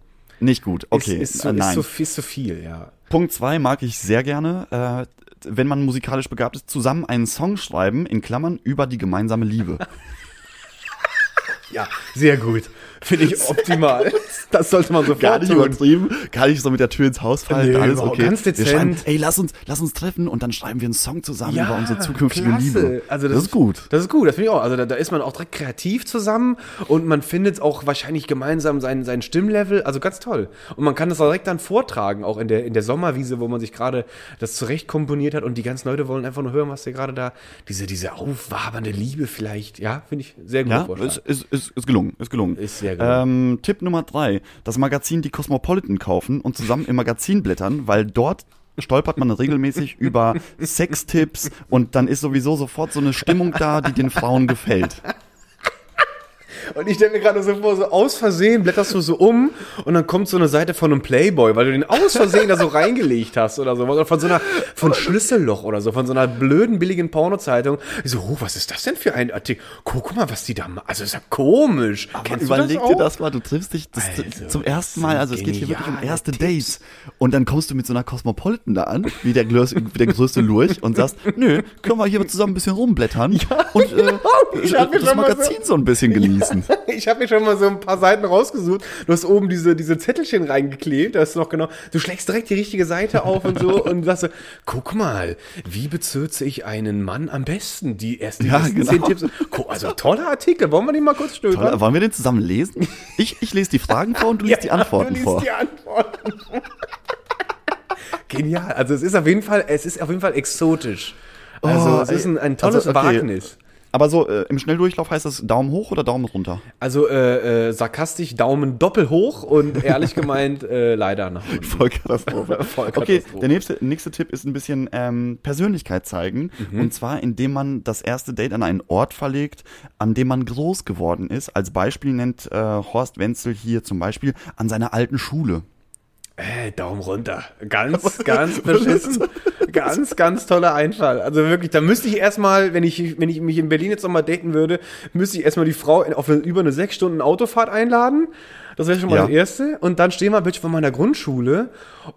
Nicht gut, okay. Ist, ist, so, äh, ist, nein. so, ist so viel, ja. Punkt zwei mag ich sehr gerne. Äh, wenn man musikalisch begabt ist, zusammen einen Song schreiben, in Klammern, über die gemeinsame Liebe. Ja, sehr gut. Finde ich optimal. Das sollte man sofort Gar nicht tun. übertrieben, gar nicht so mit der Tür ins Haus fallen, Nee, alles okay. ganz Wir dezent. schreiben, ey, lass uns, lass uns treffen und dann schreiben wir einen Song zusammen Ja, über unsere zukünftige klasse. Liebe. Also das, ist gut. Das ist gut, das finde ich auch. Also da, da ist man auch direkt kreativ zusammen und man findet auch wahrscheinlich gemeinsam sein, sein Stimmlevel. Also ganz toll. Und man kann das auch direkt dann vortragen, auch in der, in der Sommerwiese, wo man sich gerade das zurecht komponiert hat und die ganzen Leute wollen einfach nur hören, was der gerade da, diese, diese aufwabernde Liebe vielleicht. Ja, finde ich sehr gut. Ja, ist, ist, ist, ist gelungen, ist gelungen. Ist sehr gelungen. Ähm, Tipp Nummer drei, das Magazin Die Cosmopolitan kaufen und zusammen im Magazin blättern, weil dort stolpert man regelmäßig über Sextipps und dann ist sowieso sofort so eine Stimmung da, die den Frauen gefällt. Und ich stelle mir gerade so vor, so aus Versehen blätterst du so um und dann kommt so eine Seite von einem Playboy, weil du den aus Versehen da so reingelegt hast oder so. Oder von so einer, von Schlüsselloch oder so, von so einer blöden, billigen Pornozeitung. Ich so, oh, was ist das denn für ein Artikel? Guck mal, was die da machen. Also, ist ja komisch. Kennst Überleg das dir das mal, du triffst dich Also, zum ersten Mal, also es geht hier wirklich um erste Tipps. Dates. Und dann kommst du mit so einer Cosmopolitan da an, wie der, wie der größte Lurch und sagst, nö, können wir hier zusammen ein bisschen rumblättern und äh, genau. Das so- Magazin so ein bisschen genießen. Ich habe mir schon mal so ein paar Seiten rausgesucht. Du hast oben diese, diese Zettelchen reingeklebt. Da du noch genau. Du schlägst direkt die richtige Seite auf und so und sagst so, guck mal, wie bezirze ich einen Mann am besten? Die ersten Ja, genau. zehn Tipps. Also toller Artikel. Wollen wir den mal kurz stöbern? Toll, wollen wir den zusammen lesen? Ich, ich lese die Fragen vor und du liest die Antworten du liest vor. die Antworten. Genial. Also es ist auf jeden Fall, es ist auf jeden Fall exotisch. Also Oh, es ist ein, ein tolles also, okay. Wagnis. Aber so äh, im Schnelldurchlauf heißt das Daumen hoch oder Daumen runter? Also äh, äh, sarkastisch Daumen doppel hoch und ehrlich gemeint äh, leider nach unten. Vollkatastrophe. Vollkatastrophe. Okay, der nächste, nächste Tipp ist ein bisschen ähm, Persönlichkeit zeigen. Mhm. Und zwar, indem man das erste Date an einen Ort verlegt, an dem man groß geworden ist. Als Beispiel nennt äh, Horst Wenzel hier zum Beispiel an seiner alten Schule. Äh, Daumen runter. Ganz, ganz beschissen. Ganz, ganz toller Einfall. Also wirklich, da müsste ich erstmal, wenn ich, wenn ich mich in Berlin jetzt nochmal daten würde, müsste ich erstmal die Frau auf eine, über eine sechs Stunden Autofahrt einladen. Das wäre schon mal Ja. das Erste. Und dann stehen wir bitte von meiner Grundschule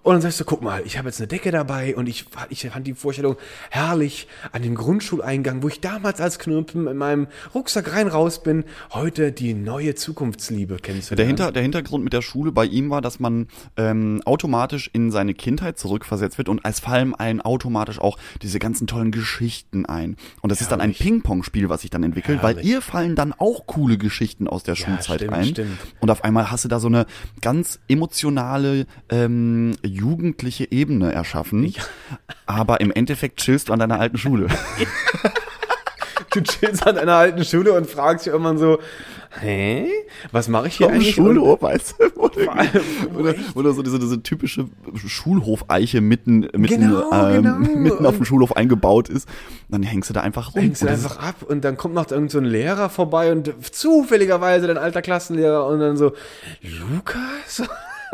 und dann sagst du, guck mal, ich habe jetzt eine Decke dabei und ich, ich fand die Vorstellung herrlich an dem Grundschuleingang, wo ich damals als Knirpen in meinem Rucksack rein raus bin, heute die neue Zukunftsliebe kennenzulernen. Der, Hinter, der Hintergrund mit der Schule bei ihm war, dass man ähm, automatisch in seine Kindheit zurückversetzt wird und es fallen einen automatisch auch diese ganzen tollen Geschichten ein. Und das ist dann ein Herrlich. Ping-Pong-Spiel, was sich dann entwickelt, weil Herrlich. ihr fallen dann auch coole Geschichten aus der Schulzeit stimmt, ein. stimmt. Und auf einmal hast du da so eine ganz emotionale, ähm, jugendliche Ebene erschaffen. Aber im Endeffekt chillst du an deiner alten Schule. du chillst an einer alten Schule und fragst dich irgendwann so, hä? Was mache ich hier eigentlich? Und- Schulhof, weißt du? Oder, oder, oder so diese, diese typische Schulhofeiche mitten, mitten, Genau, ähm, genau. mitten auf dem Schulhof eingebaut ist. Dann hängst du da einfach rum. Hängst du einfach ab und dann kommt noch irgend so ein Lehrer vorbei und zufälligerweise dein alter Klassenlehrer und dann so, Lukas?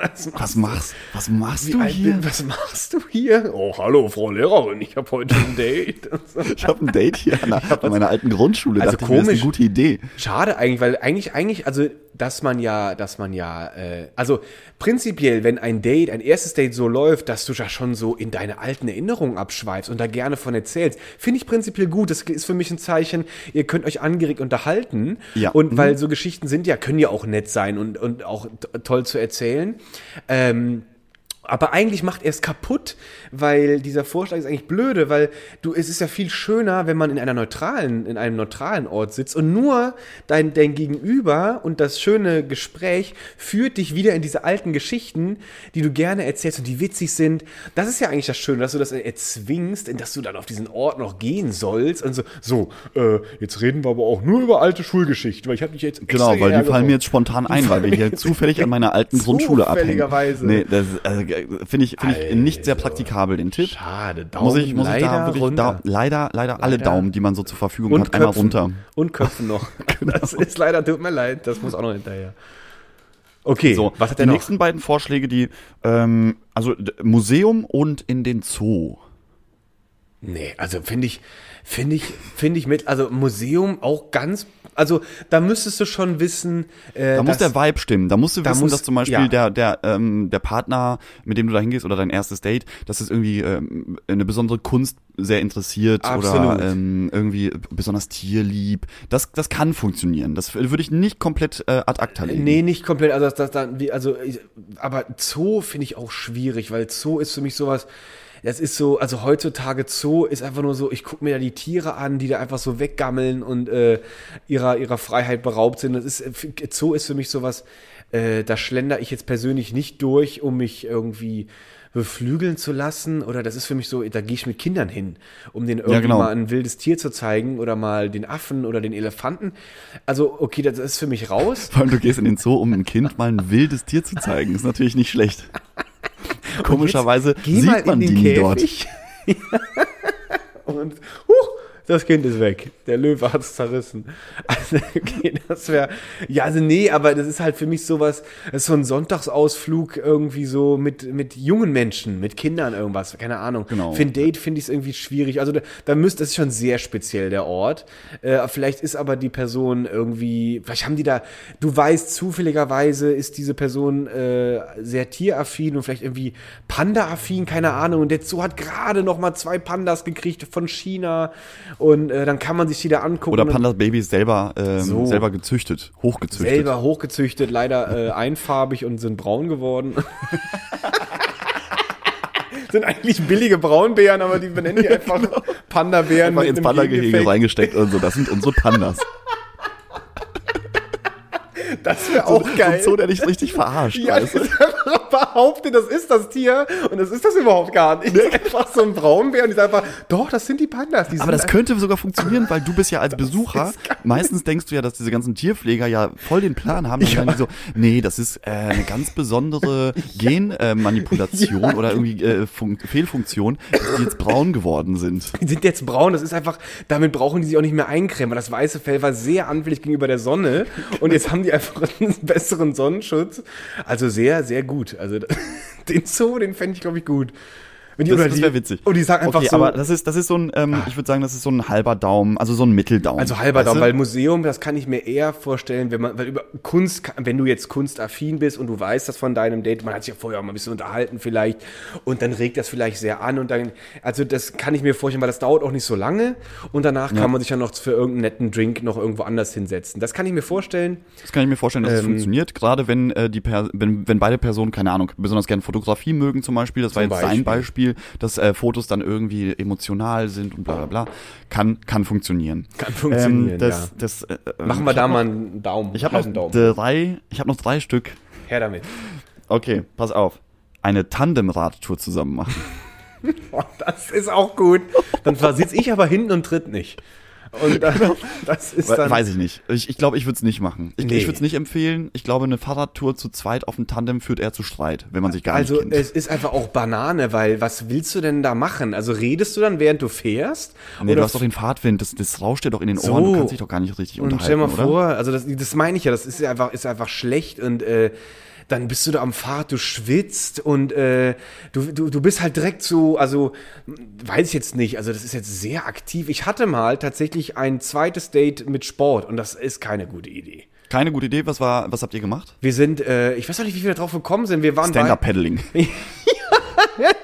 Was Was machst, was machst du hier? bin- was machst du hier? Oh, hallo, Frau Lehrerin, ich habe heute ein Date. Ich habe ein Date hier an, der, an meiner alten Grundschule. Also Dachte ich mir, das ist komisch. eine gute Idee. Schade eigentlich, weil eigentlich, eigentlich, also, dass man ja, dass man ja, äh, also prinzipiell, wenn ein Date, ein erstes Date so läuft, dass du da schon so in deine alten Erinnerungen abschweifst und da gerne von erzählst, finde ich prinzipiell gut. Das ist für mich ein Zeichen, ihr könnt euch angeregt unterhalten. Ja. Und Mhm. weil so Geschichten sind ja, können ja auch nett sein und, und auch toll zu erzählen. Ähm, aber eigentlich macht er es kaputt, weil dieser Vorschlag ist eigentlich blöde, weil du, es ist ja viel schöner, wenn man in einer neutralen, in einem neutralen Ort sitzt und nur dein, dein Gegenüber und das schöne Gespräch führt dich wieder in diese alten Geschichten, die du gerne erzählst und die witzig sind. Das ist ja eigentlich das Schöne, dass du das erzwingst, dass du dann auf diesen Ort noch gehen sollst und so, so, äh, jetzt reden wir aber auch nur über alte Schulgeschichten, weil ich habe dich jetzt Genau, weil die fallen mir jetzt spontan ein, weil wir hier zufällig an meiner alten Grundschule abhängen. Nee, das also, finde ich, finde ich nicht sehr praktikabel, den Tipp. Schade, Daumen Muss ich, muss ich da leider wirklich da, leider, leider alle Leider. Daumen, die man so zur Verfügung Und hat, einmal Köpfen. runter. Und Köpfen noch. Das ist leider, tut mir leid, das muss auch noch hinterher. Okay, So, was hat die noch? nächsten beiden Vorschläge, die, ähm, also Museum und in den Zoo. Nee, also finde ich, finde ich, finde ich mit, also Museum auch ganz, also da müsstest du schon wissen, äh, Da muss dass- der Vibe stimmen. Da musst du Da wissen, muss- dass zum Beispiel ja. der, der, ähm, der Partner, mit dem du da hingehst oder dein erstes Date, dass es irgendwie ähm, eine besondere Kunst sehr interessiert Absolut. oder ähm, irgendwie besonders tierlieb. Das, das kann funktionieren. Das würde ich nicht komplett äh, ad acta legen. Nee, nicht komplett. Also, das, das, dann, wie, also ich, aber Zoo finde ich auch schwierig, weil Zoo ist für mich sowas. Das ist so, also heutzutage Zoo ist einfach nur so, ich gucke mir da die Tiere an, die da einfach so weggammeln und äh, ihrer, ihrer Freiheit beraubt sind. Das ist, Zoo ist für mich sowas, äh, da schlender ich jetzt persönlich nicht durch, um mich irgendwie beflügeln zu lassen oder das ist für mich so, da gehe ich mit Kindern hin, um den irgendwie genau. mal ein wildes Tier zu zeigen oder mal den Affen oder den Elefanten. Also okay, das ist für mich raus. Vor allem, du gehst in den Zoo, um einem Kind mal ein wildes Tier zu zeigen. Ist natürlich nicht schlecht. Komischerweise mal sieht man die dort. Und huch, das Kind ist weg. Der Löwe hat es zerrissen. Also, okay, das wäre. Ja, also nee, aber das ist halt für mich sowas, das ist so ein Sonntagsausflug irgendwie so mit, mit jungen Menschen, mit Kindern irgendwas, keine Ahnung. Genau. Für ein Date finde ich es irgendwie schwierig. Also da, da müsste, das ist schon sehr speziell, der Ort. Äh, vielleicht ist aber die Person irgendwie, vielleicht haben die da, du weißt, zufälligerweise ist diese Person äh, sehr tieraffin und vielleicht irgendwie Panda-affin, keine Ahnung. Und der Zoo hat gerade noch mal zwei Pandas gekriegt von China und äh, dann kann man sich die da angucken. Oder und Panda-Babys selber, ähm, So. selber gezüchtet, hochgezüchtet. selber hochgezüchtet, leider äh, einfarbig und sind braun geworden. sind eigentlich billige Braunbären, aber die benennen die einfach Panda-Bären Einfach mit ins Panda-Gehege reingesteckt und so. Das sind unsere Pandas. Das wäre auch so, geil. So ein Zoo, der dich richtig verarscht. Ja, weißt du? behauptet, das ist das Tier und das ist das überhaupt gar nicht. Das ist einfach so ein Braunbär und die sagen einfach, doch, das sind die Pandas. Die Aber das könnte sogar funktionieren, weil du bist ja als Besucher, meistens denkst du ja, dass diese ganzen Tierpfleger ja voll den Plan haben. Dann Ja. sagen die so, nee, das ist äh, eine ganz besondere Genmanipulation Ja. oder irgendwie äh, Fun Fehlfunktion, dass die jetzt braun geworden sind. Die sind jetzt braun, das ist einfach, damit brauchen die sich auch nicht mehr eincremen, weil das weiße Fell war sehr anfällig gegenüber der Sonne und jetzt haben die einfach einen besseren Sonnenschutz. Also sehr, sehr gut. Also den Zoo, den fände ich, glaube ich, gut. Wenn die, Das, oder das wäre witzig. Und die sagen einfach okay, so, aber das ist, das ist so ein, ähm, ich würde sagen, das ist so ein halber Daumen, also so ein Mitteldaumen. Also halber Daumen, weil Museum, das kann ich mir eher vorstellen, wenn man, weil über Kunst, wenn du jetzt kunstaffin bist und du weißt das von deinem Date, man hat sich ja vorher auch mal ein bisschen unterhalten vielleicht und dann regt das vielleicht sehr an und dann, also das kann ich mir vorstellen, weil das dauert auch nicht so lange und danach kann man sich ja noch für irgendeinen netten Drink noch irgendwo anders hinsetzen. Das kann ich mir vorstellen. Das kann ich mir vorstellen, dass es Ähm, funktioniert, gerade wenn äh, die per wenn, wenn beide Personen, keine Ahnung, besonders gerne Fotografie mögen zum Beispiel, das war jetzt sein Beispiel. Beispiel, dass äh, Fotos dann irgendwie emotional sind und bla bla bla, kann, kann funktionieren. Kann funktionieren, Ähm, das, ja. das, äh, Machen ich wir da hab mal einen Daumen. Ich habe noch Daumen. drei, ich habe noch drei Stück. Her damit. Okay, pass auf. Eine Tandemradtour zusammen machen. Das ist auch gut. Dann sitze ich aber hinten und tritt nicht. Und dann, das ist dann. Weiß ich nicht. Ich, ich glaube, ich würde es nicht machen. Ich, Nee. ich würde es nicht empfehlen. Ich glaube, eine Fahrradtour zu zweit auf dem Tandem führt eher zu Streit, wenn man sich gar Also nicht kennt. es ist einfach auch Banane, weil was willst du denn da machen? Also redest du dann, während du fährst? nee, du hast doch den Fahrtwind, das, das rauscht dir doch in den So. Ohren, du kannst dich doch gar nicht richtig und unterhalten, stell mal vor, also das, das meine ich ja, das ist ja einfach, ist einfach schlecht und äh, dann bist du da am Fahrrad, du schwitzt und äh, du, du, du bist halt direkt so, also weiß ich jetzt nicht, also das ist jetzt sehr aktiv. Ich hatte mal tatsächlich ein zweites Date mit Sport und das ist keine gute Idee. Keine gute Idee. Was war, was habt ihr gemacht? Wir sind, äh, ich weiß auch nicht, wie wir da drauf gekommen sind. Wir waren Stand-up-Paddling.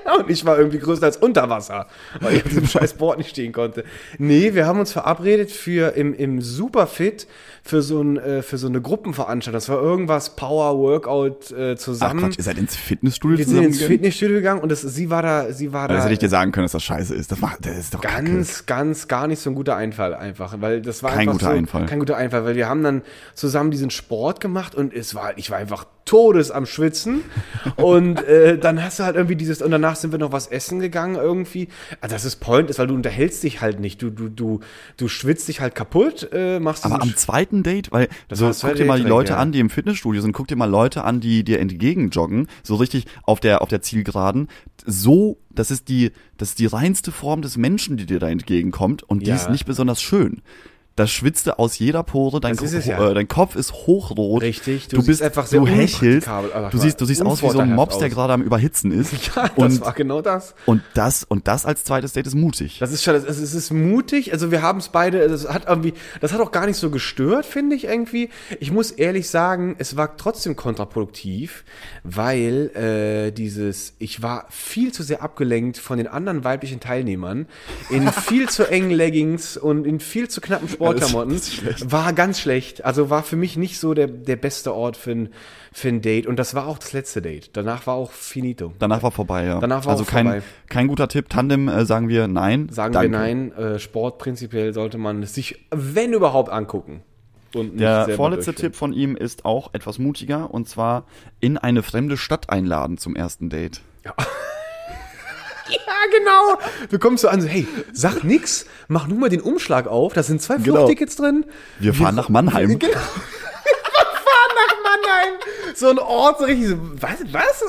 und ich war irgendwie größer als Unterwasser, weil ich auf diesem scheiß Board nicht stehen konnte. Nee, wir haben uns verabredet für im, im Superfit für so, ein, äh, für so eine Gruppenveranstaltung. Das war irgendwas Power Workout äh, Ach zusammen. Quatsch, ihr seid ins Fitnessstudio wir sind ins? Fitnessstudio gegangen und das, sie war da, sie war Das da hätte ich dir sagen können, dass das scheiße ist. Das, war, das ist doch Kacke. ganz, ganz gar nicht so ein guter Einfall einfach, weil das war Kein guter so, Einfall. Kein guter Einfall, weil wir haben dann zusammen diesen Sport gemacht und es war, ich war einfach todes am Schwitzen und äh, dann hast du halt irgendwie dieses und danach sind wir noch was essen gegangen irgendwie. Also das ist Point ist, weil du unterhältst dich halt nicht, du du du du schwitzt dich halt kaputt, äh, machst Aber am zweiten Date, weil Das so, guck dir mal die Leute ja. an, die im Fitnessstudio sind, guck dir mal Leute an, die dir entgegenjoggen, so richtig auf der auf der Zielgeraden. So, das ist die das ist die reinste Form des Menschen, die dir da entgegenkommt und die Ja. ist nicht besonders schön. Da schwitzt du aus jeder Pore, dein, Das ja. äh, dein Kopf ist hochrot. Richtig, du du, bist einfach sehr du hechelst. Du siehst, du siehst aus wie so ein Mops, der aus. gerade am Überhitzen ist. ja, das und, war genau das. und das und das als zweites Date ist mutig. Das ist schon, es ist mutig. Also wir haben es beide, das hat irgendwie, das hat auch gar nicht so gestört, finde ich irgendwie. Ich muss ehrlich sagen, es war trotzdem kontraproduktiv, weil äh, dieses, ich war viel zu sehr abgelenkt von den anderen weiblichen Teilnehmern in viel zu engen Leggings und in viel zu knappen Sportklamotten. War ganz schlecht. Also war für mich nicht so der, der beste Ort für ein, für ein Date. Und das war auch das letzte Date. Danach war auch finito. Danach war vorbei, ja. Danach war also auch kein, vorbei. kein guter Tipp. Tandem äh, sagen wir nein. Sagen Danke. wir nein, äh, Sport prinzipiell sollte man sich, wenn überhaupt, angucken. Und nicht Der vorletzte. Tipp von ihm ist auch etwas mutiger und zwar in eine fremde Stadt einladen zum ersten Date. Ja, genau. Du kommst so an, so, hey, sag nix, mach nur mal den Umschlag auf, da sind zwei Genau. Flugtickets drin. Wir fahren nach Mannheim. Genau. Mannheim. So ein Ort, so richtig so, was, was?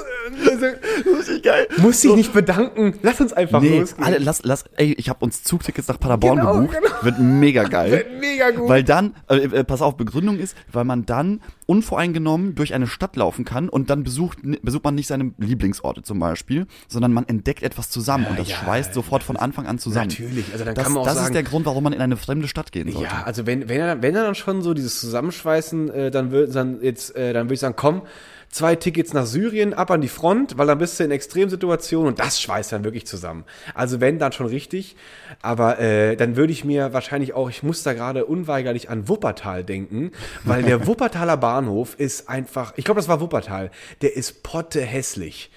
Richtig geil. Muss dich nicht bedanken, lass uns einfach Nee, losgehen. alle, lass, lass, ey, ich habe uns Zugtickets nach Paderborn Genau, gebucht. genau. Wird mega geil. Wird mega gut. Weil dann, äh, äh, pass auf, Begründung ist, weil man dann unvoreingenommen durch eine Stadt laufen kann und dann besucht, besucht man nicht seine Lieblingsorte zum Beispiel, sondern man entdeckt etwas zusammen und das ja, schweißt sofort von Anfang an zusammen. Natürlich, also dann das, kann man auch das sagen, ist der Grund, warum man in eine fremde Stadt gehen sollte. Ja, also wenn, wenn, er, wenn er dann schon so dieses Zusammenschweißen, äh, dann würde dann jetzt, äh, dann würde ich sagen, komm, zwei Tickets nach Syrien, ab an die Front, weil dann bist du in Extremsituationen und das schweißt dann wirklich zusammen. Also wenn, dann schon richtig. Aber äh, dann würde ich mir wahrscheinlich auch, ich muss da gerade unweigerlich an Wuppertal denken, weil der Wuppertaler Bahnhof ist einfach, ich glaube, das war Wuppertal, der ist potte hässlich.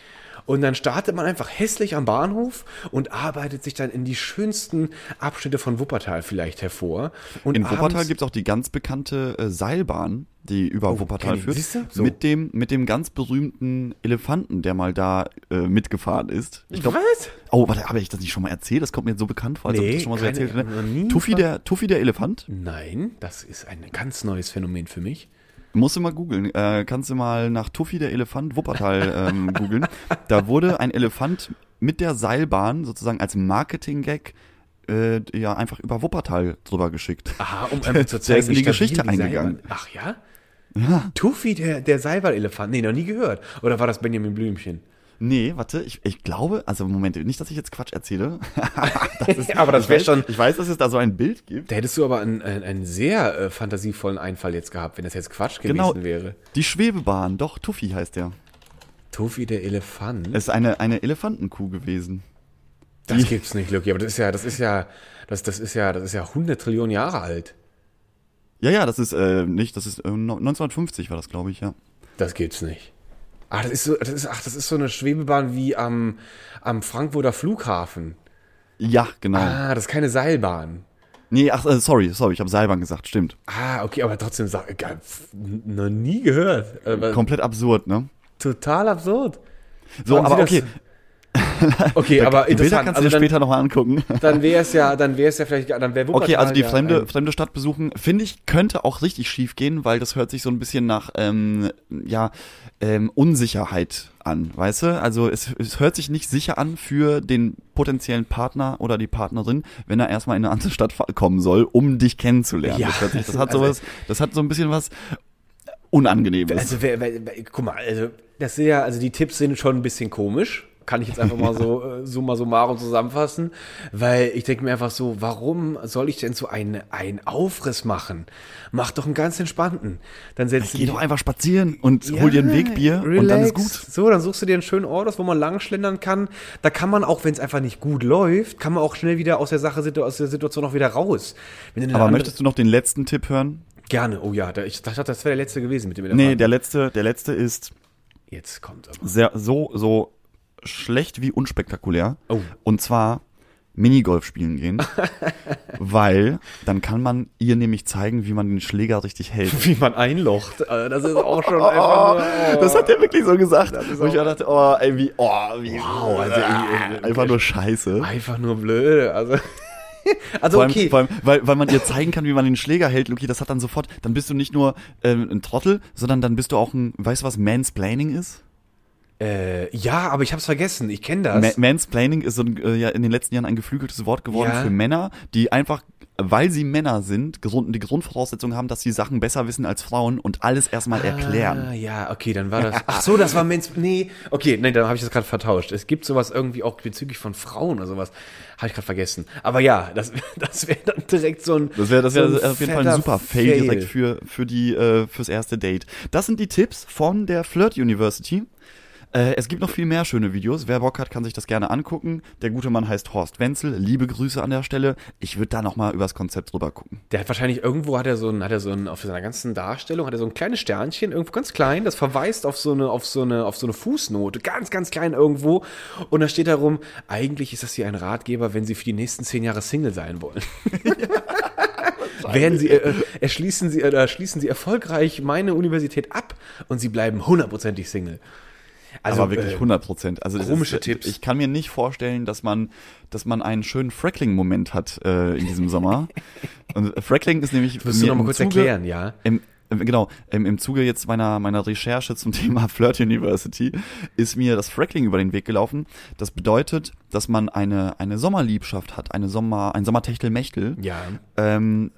Und dann startet man einfach hässlich am Bahnhof und arbeitet sich dann in die schönsten Abschnitte von Wuppertal vielleicht hervor. Und In Wuppertal abends- gibt's auch die ganz bekannte äh, Seilbahn, die über Oh, Wuppertal führt. Siehst du? So. Mit, dem, mit dem ganz berühmten Elefanten, der mal da äh, mitgefahren ist. Ich glaub, Was? Oh, warte, habe ich das nicht schon mal erzählt? Das kommt mir jetzt so bekannt vor, als ob ich Nee, das schon mal so erzählt hätte. nie Tuffy der, Tuffy der Elefant? Nein, das ist ein ganz neues Phänomen für mich. Musst du mal googeln. Äh, kannst du mal nach Tuffy der Elefant Wuppertal ähm, googeln. Da wurde ein Elefant mit der Seilbahn sozusagen als Marketing-Gag äh, ja einfach über Wuppertal drüber geschickt. Aha, um einfach zu Der zeigen, ist in die Geschichte die Seilbahn- eingegangen. Ach ja? Ja. Tuffy, der, der Seilbahnelefant. Nee, noch nie gehört. Oder war das Benjamin Blümchen? Nee, warte, ich, ich glaube, also Moment, nicht, dass ich jetzt Quatsch erzähle. Aber das wäre schon. Ich weiß, dass es da so ein Bild gibt. Da hättest du aber einen, einen, einen sehr äh, fantasievollen Einfall jetzt gehabt, wenn das jetzt Quatsch gewesen Genau. wäre. Die Schwebebahn, doch, Tuffy heißt der. Tuffy, der Elefant. Es ist eine, eine Elefantenkuh gewesen. das gibt's nicht, Lucky. Aber das ist ja, das ist ja, das, das ist ja, das ist ja 100 Trillionen Jahre alt. Ja, ja, das ist äh, nicht, das ist äh, 1950 war das, glaube ich, ja. Das gibt's nicht. Ach, das ist so, das ist, ach, das ist so eine Schwebebahn wie am, am Frankfurter Flughafen. Ja, genau. Ah, das ist keine Seilbahn. Nee, ach, äh, sorry, sorry, ich habe Seilbahn gesagt, stimmt. Ah, okay, aber trotzdem pf, noch nie gehört. Aber Komplett absurd, ne? total absurd. So, Warum aber okay, Okay, aber die Bilder interessant. kannst du Also dir später nochmal angucken. dann wäre es ja, dann wäre es ja vielleicht, dann wäre Okay, also die ja fremde, ein- fremde Stadt besuchen, finde ich, könnte auch richtig schief gehen, weil das hört sich so ein bisschen nach, ähm, ja, ähm, Unsicherheit an, weißt du? Also es, es hört sich nicht sicher an für den potenziellen Partner oder die Partnerin, wenn er erstmal in eine andere Stadt kommen soll, um dich kennenzulernen. Ja, das, hört sich, das also- hat sowas, das hat so ein bisschen was Unangenehmes. Also, wer, wer, wer, guck mal, also, das sind ja, also die Tipps sind schon ein bisschen komisch. Kann ich jetzt einfach mal so äh, summa summarum zusammenfassen, weil ich denke mir einfach so, warum soll ich denn so einen, einen Aufriss machen? Mach doch einen ganz entspannten. Dann setzt Geh doch einfach spazieren und hol dir ein Wegbier und dann ist gut. So, dann suchst du dir einen schönen Ort aus, wo man lang schlendern kann. Da kann man auch, wenn es einfach nicht gut läuft, kann man auch schnell wieder aus der Sache, aus der Situation auch wieder raus. Aber möchtest du noch den letzten Tipp hören? Gerne, oh ja, ich dachte, das wäre der letzte gewesen mit dem Nee, der letzte, der letzte ist Jetzt kommt aber. sehr, so, so schlecht wie unspektakulär. Oh. Und zwar Minigolf spielen gehen. weil dann kann man ihr nämlich zeigen, wie man den Schläger richtig hält. Wie man einlocht. Also das ist auch schon einfach nur, oh. Das hat er wirklich so gesagt. Und ich dachte, oh, ey, wie, oh, wie, Wow, also irgendwie- einfach nur scheiße. einfach nur blöde. Also, also Vor allem, okay. vor allem weil, weil man ihr zeigen kann, wie man den Schläger hält, Luki, das hat dann sofort, dann bist du nicht nur ähm, ein Trottel, sondern dann bist du auch ein, weißt du, was Mansplaining ist? Äh, ja, aber ich hab's vergessen. Ich kenne das. Ma Mansplaining ist so ein, äh, ja in den letzten Jahren ein geflügeltes Wort geworden Ja. für Männer, die einfach, weil sie Männer sind, gesund, die Grundvoraussetzung haben, dass sie Sachen besser wissen als Frauen und alles erstmal erklären. Ah, ja, okay, dann war das. Ach so, das war Mens. Nee, okay, nee, dann habe ich das gerade vertauscht. Es gibt sowas irgendwie auch bezüglich von Frauen oder sowas. Habe ich gerade vergessen. Aber ja, das, das wäre dann direkt so ein. Das wäre das wär so auf jeden Fall ein super Fail, direkt für, für die, äh, fürs erste Date. Das sind die Tipps von der Flirt University. Äh, es gibt noch viel mehr schöne Videos. Wer Bock hat, kann sich das gerne angucken. Der gute Mann heißt Horst Wenzel. Liebe Grüße an der Stelle. Ich würde da noch mal übers Konzept drüber gucken. Der hat wahrscheinlich irgendwo hat er so ein, hat er so ein, auf seiner ganzen Darstellung hat er so ein kleines Sternchen, irgendwo ganz klein, das verweist auf so eine, auf so eine, auf so eine Fußnote, ganz, ganz klein irgendwo. Und da steht darum, eigentlich ist das hier ein Ratgeber, wenn Sie für die nächsten zehn Jahre Single sein wollen. Werden Sie, äh, erschließen Sie, äh, schließen Sie erfolgreich meine Universität ab und Sie bleiben hundertprozentig Single. Also, Aber wirklich äh, 100 Prozent. Also das komische ist, Tipps. Ich kann mir nicht vorstellen, dass man, dass man einen schönen Freckling-Moment hat äh, in diesem Sommer. Und äh, Freckling ist nämlich Wirst du noch mal kurz Zuge- erklären, ja? Im, im, genau, im, im Zuge jetzt meiner, meiner Recherche zum Thema Flirt University ist mir das Freckling über den Weg gelaufen. Das bedeutet, dass man eine, eine Sommerliebschaft hat, eine Sommer, ein Sommertechtelmechtel. Ja. Ähm,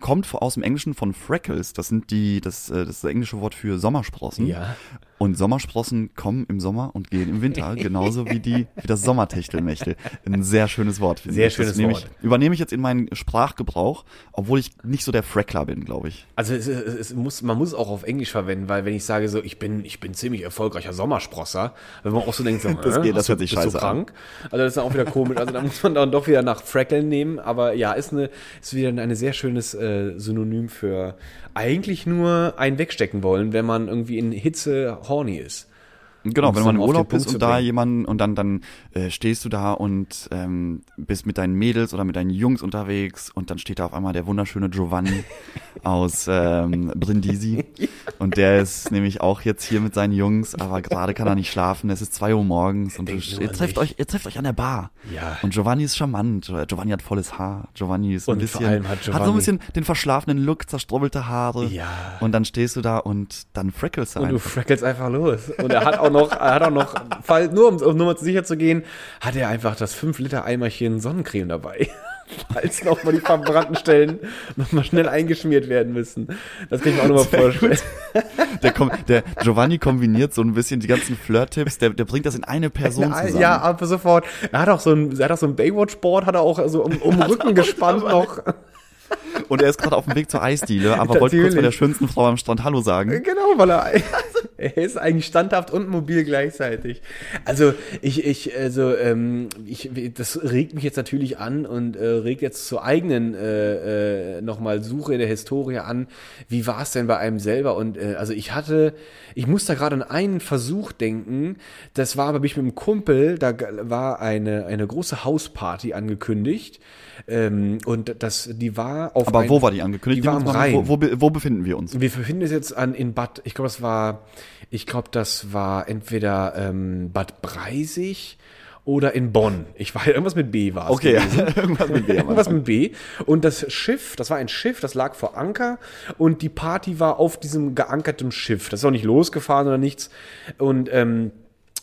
kommt aus dem Englischen von Freckles. Das sind die, das, äh, das, ist das englische Wort für Sommersprossen. Ja. Und Sommersprossen kommen im Sommer und gehen im Winter, genauso wie die, wie das Sommertechtelmechtel. Ein sehr schönes Wort. Sehr ich. schönes Wort. Ich, übernehme ich jetzt in meinen Sprachgebrauch, obwohl ich nicht so der Freckler bin, glaube ich. Also es, es, muss, man muss es auch auf Englisch verwenden, weil wenn ich sage so, ich bin, ich bin ziemlich erfolgreicher Sommersprosser, wenn man auch so denkt, so, Das äh, geht- das hört sich scheiße an. krank? Also das ist dann auch wieder komisch. Also da muss man dann doch wieder nach Frackeln nehmen. Aber ja, ist eine, ist wieder ein sehr schönes äh, Synonym für eigentlich nur einen wegstecken wollen, wenn man irgendwie in Hitze horny ist. Genau, wenn man im Urlaub ist und da jemanden und dann dann äh, stehst du da und ähm, bist mit deinen Mädels oder mit deinen Jungs unterwegs und dann steht da auf einmal der wunderschöne Giovanni aus ähm, Brindisi und der ist nämlich auch jetzt hier mit seinen Jungs, aber gerade kann er nicht schlafen. Es ist zwei Uhr morgens und du, ihr trefft euch, ihr trefft euch an der Bar. Ja. Und Giovanni ist charmant. Giovanni hat volles Haar. Giovanni ist ein Und bisschen, vor allem hat hat so ein Giovanni- bisschen den verschlafenen Look, zerstrubbelte Haare. Ja. Und dann stehst du da und dann freckles du Und du einfach. freckels einfach los. Und er hat auch noch, er hat auch noch, fall, nur um, um nur mal sicher zu gehen, hat er einfach das 5 Liter Eimerchen Sonnencreme dabei. Falls noch mal die verbrannten Stellen noch mal schnell eingeschmiert werden müssen. Das kann ich mir auch noch mal vorstellen. Der, kom der Giovanni kombiniert so ein bisschen die ganzen Flirt-Tipps, der, der bringt das in eine Person zusammen. Ja, aber sofort. Er hat auch so ein, er hat auch so ein Baywatch-Board, hat er auch so um, um den Rücken gespannt noch. Und er ist gerade auf dem Weg zur Eisdiele, aber wollte kurz bei der schönsten Frau am Strand Hallo sagen. Genau, weil er, er ist eigentlich standhaft und mobil gleichzeitig. Also ich, ich, also ähm, ich, das regt mich jetzt natürlich an und äh, regt jetzt zur eigenen äh, äh, nochmal Suche der Historie an. Wie war es denn bei einem selber? Und äh, also ich hatte, ich muss da gerade an einen Versuch denken. Das war aber ich mit einem Kumpel. Da war eine eine große Hausparty angekündigt. Ähm, und das, die war auf Aber ein- wo war die angekündigt? Die war am Rhein. Wo, wo, wo befinden wir uns? Wir befinden uns jetzt an in Bad, ich glaube, das war, ich glaube, das war entweder ähm, Bad Breisig oder in Bonn. Ich war irgendwas mit B war es. Okay, irgendwas mit B. Irgendwas mit B. Und das Schiff, das war ein Schiff, das lag vor Anker und die Party war auf diesem geankerten Schiff. Das ist auch nicht losgefahren oder nichts. Und ähm,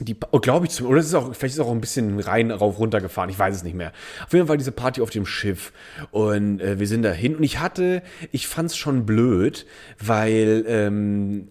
die, oh, glaube ich, oder es ist auch, vielleicht ist es auch ein bisschen rein rauf runter gefahren, ich weiß es nicht mehr. Auf jeden Fall diese Party auf dem Schiff und äh, wir sind dahin und ich hatte, ich fand es schon blöd, weil ähm,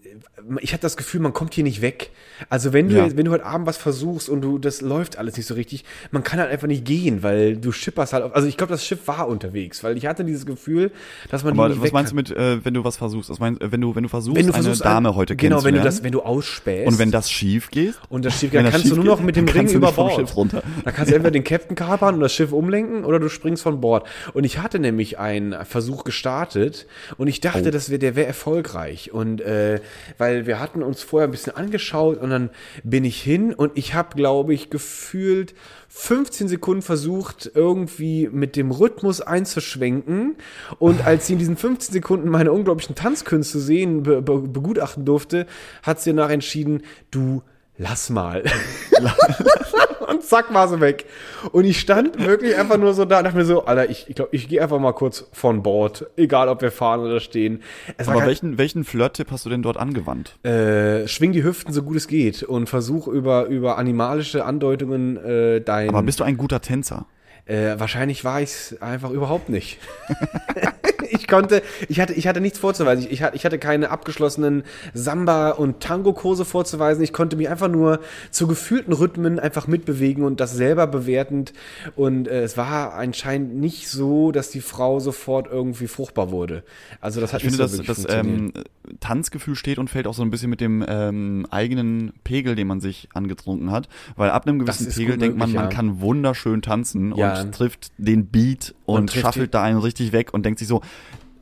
ich hatte das Gefühl, man kommt hier nicht weg. Also wenn du, Ja. wenn du heute Abend was versuchst und du, das läuft alles nicht so richtig, man kann halt einfach nicht gehen, weil du schipperst halt, auf, also ich glaube, das Schiff war unterwegs, weil ich hatte dieses Gefühl, dass man Aber nicht was weg meinst du kann. mit, äh, wenn du was versuchst? Was meinst, äh, wenn du, wenn du versuchst, wenn du eine versuchst, Dame heute genau, wenn du das, wenn du ausspähst und wenn das schief geht, und das Schiff, wenn dann kannst du schief nur noch geht, mit dem dann Ring du über Bord. Schiff runter. Da kannst du entweder den Captain kapern und das Schiff umlenken oder du springst von Bord. Und ich hatte nämlich einen Versuch gestartet und ich dachte, Oh. das wäre der wäre erfolgreich. Und äh, weil wir hatten uns vorher ein bisschen angeschaut und dann bin ich hin und ich habe, glaube ich, gefühlt 15 Sekunden versucht, irgendwie mit dem Rhythmus einzuschwenken. Und als sie in diesen 15 Sekunden meine unglaublichen Tanzkünste sehen, be be begutachten durfte, hat sie danach entschieden, du lass mal. und zack war sie weg. Und ich stand wirklich einfach nur so da und dachte mir so, Alter, ich, ich glaube, ich gehe einfach mal kurz von Bord, egal ob wir fahren oder stehen. Es Aber welchen, welchen Flirt-Tipp hast du denn dort angewandt? äh, schwing die Hüften so gut es geht und versuch über, über animalische Andeutungen äh, dein. Aber bist du ein guter Tänzer? Äh, wahrscheinlich war ich es einfach überhaupt nicht. ich konnte, ich hatte, ich hatte nichts vorzuweisen. Ich, ich, hatte, keine abgeschlossenen Samba- und Tango-Kurse vorzuweisen. Ich konnte mich einfach nur zu gefühlten Rhythmen einfach mitbewegen und das selber bewertend. Und äh, es war anscheinend nicht so, dass die Frau sofort irgendwie fruchtbar wurde. Also das hat Ich finde, nicht so dass wirklich das funktioniert. ähm, Tanzgefühl steht und fällt auch so ein bisschen mit dem ähm, eigenen Pegel, den man sich angetrunken hat. Weil ab einem gewissen Pegel denkt man, möglich, man ja. kann wunderschön tanzen Ja. und trifft den Beat und, trifft schaffelt da einen richtig weg und denkt sich so,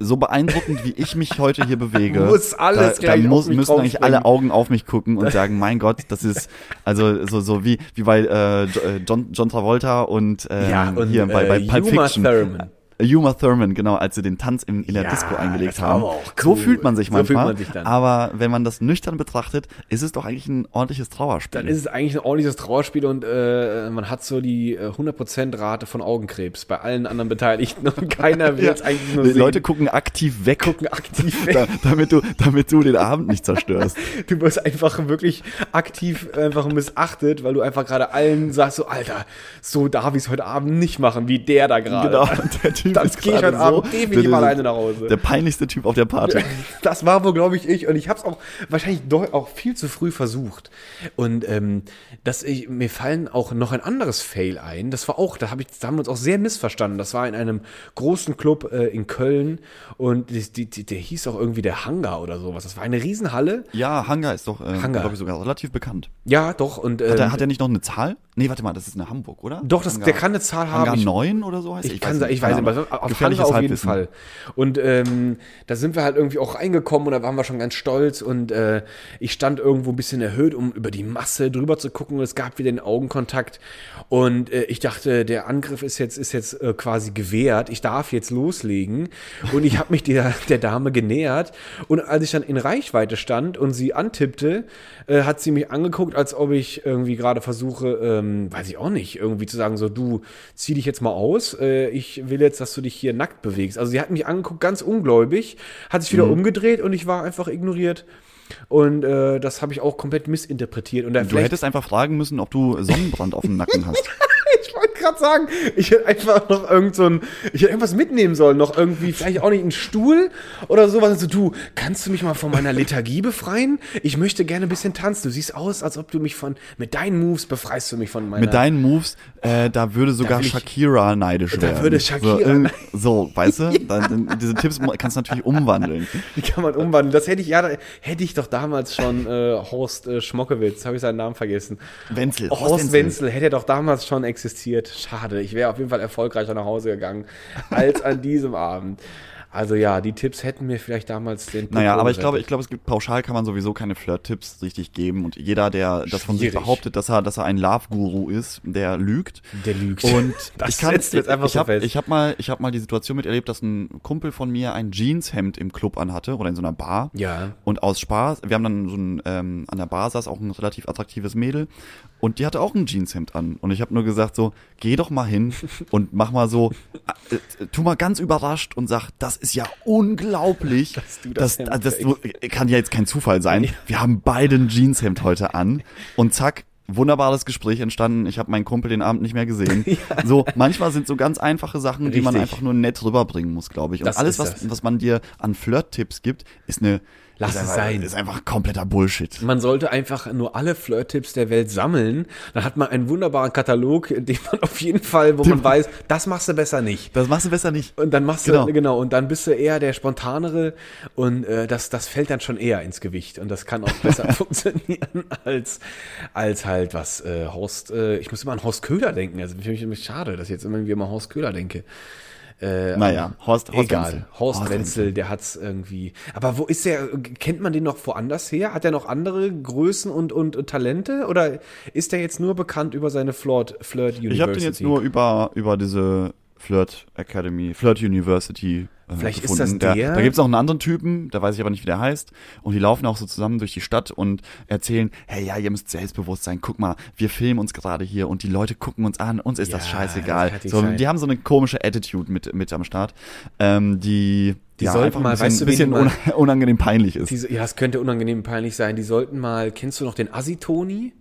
so beeindruckend, wie ich mich heute hier bewege, Muss alles da, da muss, müssen eigentlich alle Augen auf mich gucken und sagen, mein Gott, das ist also so so wie wie bei äh, äh, John, John Travolta und, ähm, ja, und hier bei, bei äh, Pulp Fiction. Thurman. Uma Thurman, genau, als sie den Tanz in, in der Ja, Disco eingelegt haben. auch So cool. fühlt man sich So fühlt manchmal. man sich dann. Aber wenn man das nüchtern betrachtet, ist es doch eigentlich ein ordentliches Trauerspiel. Dann ist es eigentlich ein ordentliches Trauerspiel und äh, man hat so die äh, 100% Rate von Augenkrebs bei allen anderen Beteiligten und keiner will Ja. es eigentlich nur Die sehen. Leute gucken aktiv weg, gucken aktiv weg. da, damit du, damit du den Abend nicht zerstörst. Du wirst einfach wirklich aktiv einfach missachtet, weil du einfach gerade allen sagst so, Alter, so darf ich es heute Abend nicht machen, wie der da gerade. Genau. Der Typ Das ist gehe ich heute Abend so, definitiv der- alleine nach Hause. Der peinlichste Typ auf der Party. Das war wohl, glaube ich, ich. Und ich habe es auch wahrscheinlich auch viel zu früh versucht. Und ähm, dass ich, mir fallen auch noch ein anderes Fail ein. Das war auch, da, hab ich, da haben wir uns auch sehr missverstanden. Das war in einem großen Club äh, in Köln. Und die, die, die, der hieß auch irgendwie der Hangar oder sowas. Das war eine Riesenhalle. Ja, Hangar ist doch, äh, glaube ich, sogar relativ bekannt. Ja, doch. Und ähm, Hat, er, hat er nicht noch eine Zahl? Nee, warte mal, das ist eine Hamburg, oder? doch, das, Hangar, der kann eine Zahl haben. Hangar Ich- 9 oder so heißt Ich, er? kann, weiß ich nicht, weiß keine nicht, auf Hansa Gefährliches auf jeden Halbwissen. Fall. Und ähm, da sind wir halt irgendwie auch reingekommen und da waren wir schon ganz stolz. Und äh, ich stand irgendwo ein bisschen erhöht, um über die Masse drüber zu gucken. Und es gab wieder den Augenkontakt. Und äh, ich dachte, der Angriff ist jetzt ist jetzt äh, quasi gewehrt, ich darf jetzt loslegen. Und ich habe mich der, der Dame genähert. Und als ich dann in Reichweite stand und sie antippte, äh, hat sie mich angeguckt, als ob ich irgendwie gerade versuche, ähm, weiß ich auch nicht, irgendwie zu sagen, so du zieh dich jetzt mal aus, äh, ich will jetzt, dass du dich hier nackt bewegst. Also sie hat mich angeguckt, ganz ungläubig, hat sich wieder Mhm. umgedreht und ich war einfach ignoriert. Und äh, das habe ich auch komplett missinterpretiert. Und Du hättest einfach fragen müssen, ob du Sonnenbrand auf dem Nacken hast. ich wollte gerade sagen, ich hätte einfach noch irgend so ein, ich hätte irgendwas mitnehmen sollen, noch irgendwie, vielleicht auch nicht einen Stuhl oder sowas. Also du, kannst du mich mal von meiner Lethargie befreien? Ich möchte gerne ein bisschen tanzen. Du siehst aus, als ob du mich von, mit deinen Moves befreist du mich von meiner. Mit deinen Moves, äh, da würde sogar will ich- Shakira neidisch Da werden. würde Shakira so, irgend- neidisch- so weißt du? Dann, diese Tipps kannst du natürlich umwandeln. Wie kann man umwandeln? Das hätte ich ja, hätte ich doch damals schon äh, Horst äh, Schmockewitz, habe ich seinen Namen vergessen. Wenzel, Horst, Horst Wenzel. hätte doch damals schon existiert. Schade, ich wäre auf jeden Fall erfolgreicher nach Hause gegangen als an diesem Abend. Also ja, die Tipps hätten mir vielleicht damals den. Naja, aber ich glaube, ich glaube, es gibt pauschal kann man sowieso keine Flirt-Tipps richtig geben und jeder, der das von sich behauptet, dass er, dass er ein Love-Guru ist, der lügt. Der lügt. Und Das ich kann jetzt einfach ich so hab, fest. Ich habe mal, ich habe mal die Situation miterlebt, dass ein Kumpel von mir ein Jeanshemd im Club anhatte oder in so einer Bar. Ja. Und aus Spaß, wir haben dann so ein, ähm, an der Bar saß auch ein relativ attraktives Mädel und die hatte auch ein Jeanshemd an. Und ich habe nur gesagt so, geh doch mal hin und mach mal so, äh, äh, tu mal ganz überrascht und sag, das ist ja unglaublich. Dass du das das, das, das kann ja jetzt kein Zufall sein. Wir haben beide ein Jeanshemd heute an und zack, wunderbares Gespräch entstanden. Ich habe meinen Kumpel den Abend nicht mehr gesehen. So, manchmal sind so ganz einfache Sachen, die man Richtig. einfach nur nett rüberbringen muss, glaube ich. Und Das alles, was, das. was man dir an Flirt-Tipps gibt, ist eine Lass es einfach, sein. Ist einfach kompletter Bullshit. Man sollte einfach nur alle Flirt-Tipps der Welt sammeln. Dann hat man einen wunderbaren Katalog, den man auf jeden Fall, wo man weiß, das machst du besser nicht. Das machst du besser nicht. Und dann machst Genau. du, genau, und dann bist du eher der Spontanere und äh, das, das fällt dann schon eher ins Gewicht und das kann auch besser funktionieren als, als halt was äh, Horst, äh, ich muss immer an Horst Köhler denken, also finde ich nämlich schade, dass ich jetzt irgendwie immer an Horst Köhler denke. Äh, Naja, Horst, Horst Egal, Wenzel. Horst, Horst Wenzel, der hat's irgendwie. Aber wo ist der? Kennt man den noch woanders her? Hat er noch andere Größen und, und, und Talente? Oder ist der jetzt nur bekannt über seine Flirt, Flirt University? Ich habe den jetzt nur über, über diese Flirt Academy, Flirt University. Äh, Vielleicht ist gefunden. das der? Da gibt's noch einen anderen Typen, da weiß ich aber nicht, wie der heißt. Und die laufen auch so zusammen durch die Stadt und erzählen, hey, ja, ihr müsst Selbstbewusstsein, guck mal, wir filmen uns gerade hier und die Leute gucken uns an, uns ist das Ja, scheißegal. das kann nicht so, sein. die haben so eine komische Attitude mit, mit am Start, ähm, die, Die ja, sollten einfach mal, ein bisschen, weißt du, bisschen unangenehm peinlich ist. Diese, ja, es könnte unangenehm peinlich sein. Die sollten mal, kennst du noch den Assi-Toni?